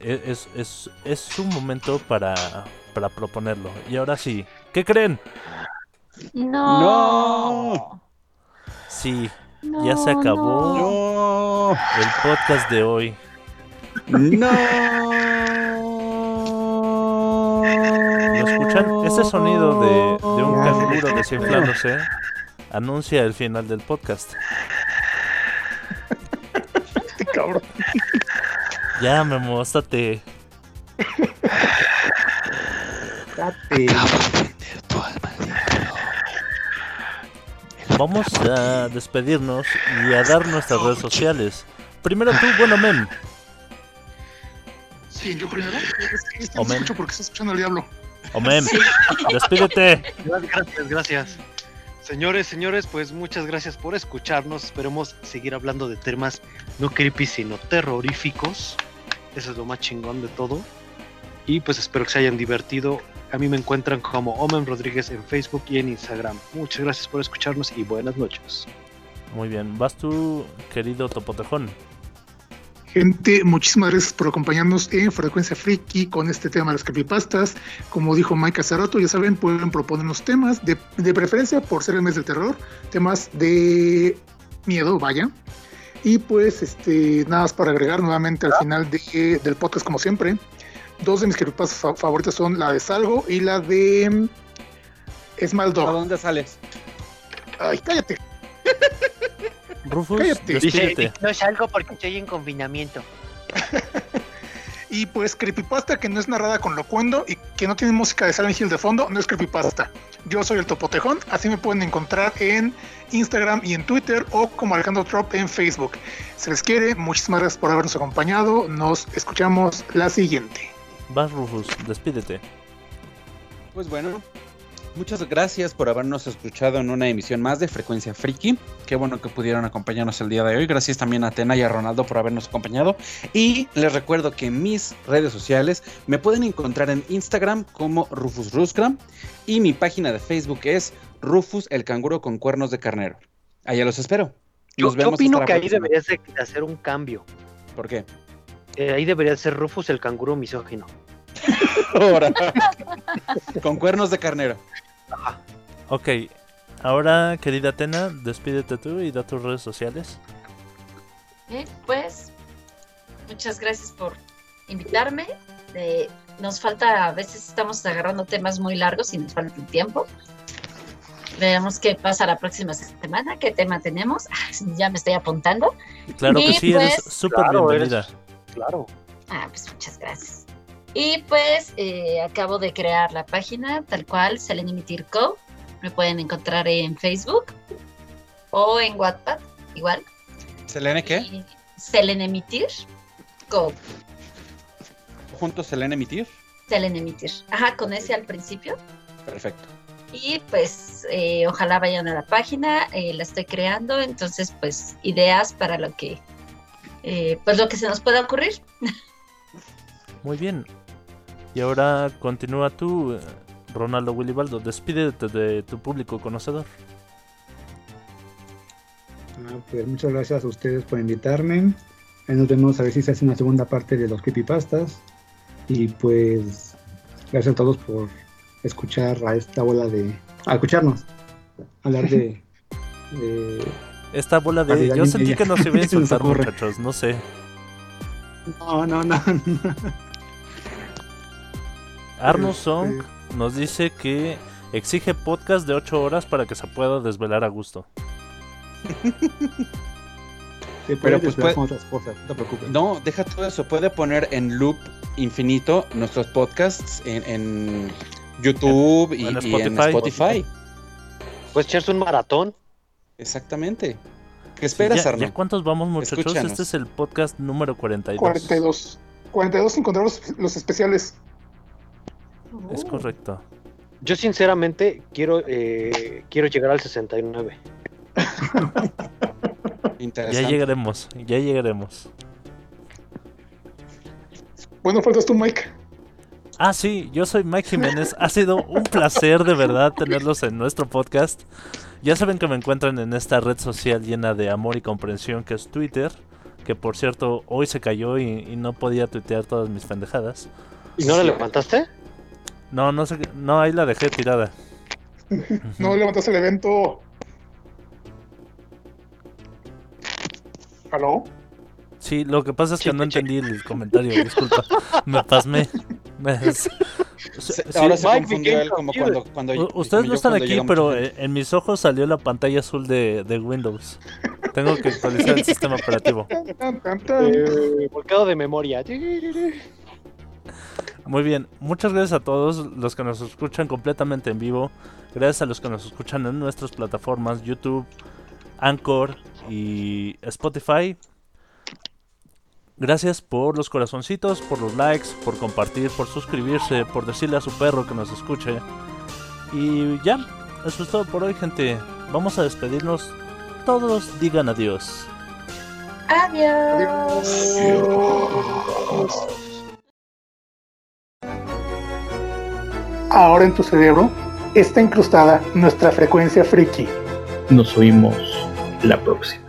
eh, es, es, es un momento para, para proponerlo. Y ahora sí, ¿qué creen? No. Sí, ya se acabó No. el podcast de hoy. No. ¿Lo escuchan? Ese sonido de, de un canguro desinflándose anuncia el final del podcast. Este cabrón. Ya, Memo, estate. Date. Vamos a despedirnos y a dar nuestras redes sociales. Primero tú, bueno, Mem. ¿Quién, yo primero? Es que escucho porque está escuchando al diablo. Omem, [laughs] despídete. Gracias, gracias. Señores, señores, pues muchas gracias por escucharnos. Esperemos seguir hablando de temas no creepy, sino terroríficos. Eso es lo más chingón de todo. Y pues espero que se hayan divertido. A mí me encuentran como Omen Rodríguez en Facebook y en Instagram. Muchas gracias por escucharnos y buenas noches. Muy bien, vas tú, querido Topotejón. Gente, muchísimas gracias por acompañarnos en Frecuencia Friki con este tema de las creepypastas. Como dijo Mike hace rato, ya saben, pueden proponernos temas, de, de preferencia por ser el mes del terror, temas de miedo, vaya. Y pues, este, nada más para agregar nuevamente al final de- del podcast, como siempre, dos de mis creepypastas fa- favoritas son la de Salgo y la de mm, Small ¿A dónde sales? Ay, cállate. [laughs] Rufus, Cállate. despídete. no salgo porque estoy en confinamiento. [laughs] Y pues creepypasta que no es narrada con locuendo y que no tiene música de Silent Hill de fondo, no es creepypasta. Yo soy el Topotejón, así me pueden encontrar en Instagram y en Twitter o como Alejandro Trop en Facebook. Se les quiere, muchísimas gracias por habernos acompañado, nos escuchamos la siguiente. Vas, Rufus, despídete. Pues bueno, muchas gracias por habernos escuchado en una emisión más de Frecuencia Friki. Qué bueno que pudieron acompañarnos el día de hoy. Gracias también a Atena y a Ronaldo por habernos acompañado. Y les recuerdo que en mis redes sociales me pueden encontrar en Instagram como Rufus Rusgram y mi página de Facebook es Rufus el canguro con cuernos de carnero. Allá los espero. Yo, Nos yo vemos opino que ahí deberías de de hacer un cambio. ¿Por qué? Eh, ahí debería ser Rufus el canguro misógino. Ahora. [laughs] con cuernos de carnero. Ok, ahora, querida Atena, despídete tú y da tus redes sociales. Eh, pues, muchas gracias por invitarme. Eh, nos falta, a veces estamos agarrando temas muy largos y nos falta el tiempo. Veremos qué pasa la próxima semana, qué tema tenemos. Ah, ya me estoy apuntando. Claro que sí, eres pues- súper Claro, bienvenida. eres- Claro. Ah, pues muchas gracias. Y pues eh, acabo de crear la página tal cual, Selene Emitir Co. Me pueden encontrar en Facebook o en WhatsApp, igual. ¿Selene qué? Y Selene Emitir Co. ¿Juntos Selene emitir? Selene Emitir. Ajá, con ese al principio. Perfecto. Y pues eh, ojalá vayan a la página, eh, la estoy creando, entonces pues ideas para lo que eh, pues lo que se nos pueda ocurrir. Muy bien. Y ahora continúa tú, Ronaldo Willibaldo. Despídete de tu público conocedor. Ah, pues muchas gracias a ustedes por invitarme. Ahí nos vemos a ver si se hace una segunda parte de los creepypastas. Y pues gracias a todos por escuchar a esta bola de... a escucharnos. Hablar de... [laughs] de- Esta bola de... Yo sentí diga. que nos iba a [laughs] insultar, muchachos. No sé. No, no, no. [laughs] Arno Este- Song nos dice que exige podcast de 8 horas para que se pueda desvelar a gusto. [laughs] Se Pero pues puede- otras cosas, no te preocupes. No, deja todo eso. Puede poner en loop infinito nuestros podcasts en, en YouTube y, En y en Spotify. Spotify. Puedes echarse un maratón. Exactamente. ¿Qué esperas, ¿Ya, Arno? ya cuántos vamos, muchachos? Escúchanos. Este es el podcast número 42. 42. 42 sin contar los, los especiales. Es Uh, correcto. Yo sinceramente quiero eh, quiero llegar al 69. [laughs] Interesante. Ya llegaremos, ya llegaremos. Bueno, faltas tú, Mike. Ah, sí, yo soy Mike Jiménez. Ha sido un placer de verdad tenerlos en nuestro podcast. Ya saben que me encuentran en esta red social llena de amor y comprensión que es Twitter. Que por cierto, hoy se cayó y, y no podía tuitear todas mis pendejadas. ¿Y no la levantaste? No, no sé, qué- no, ahí la dejé tirada. [laughs] No levantas el evento. ¿Aló? Sí, lo que pasa es que no te entendí el comentario, disculpa. Me pasmé. [laughs] Me- Se- Sí, ahora se Mike confundió él como cuando, cuando como Ustedes no están cuando aquí, pero gente. en mis ojos salió la pantalla azul de, de Windows. Tengo que actualizar el [laughs] sistema operativo. Eh, volcado de memoria. Muy bien, muchas gracias a todos los que nos escuchan completamente en vivo. Gracias a los que nos escuchan en nuestras plataformas YouTube, Anchor y Spotify. Gracias por los corazoncitos, por los likes, por compartir, por suscribirse, por decirle a su perro que nos escuche. Y ya, eso es todo por hoy, gente. Vamos a despedirnos. Todos digan adiós. Adiós. Ahora en tu cerebro está incrustada nuestra frecuencia friki. Nos oímos la próxima.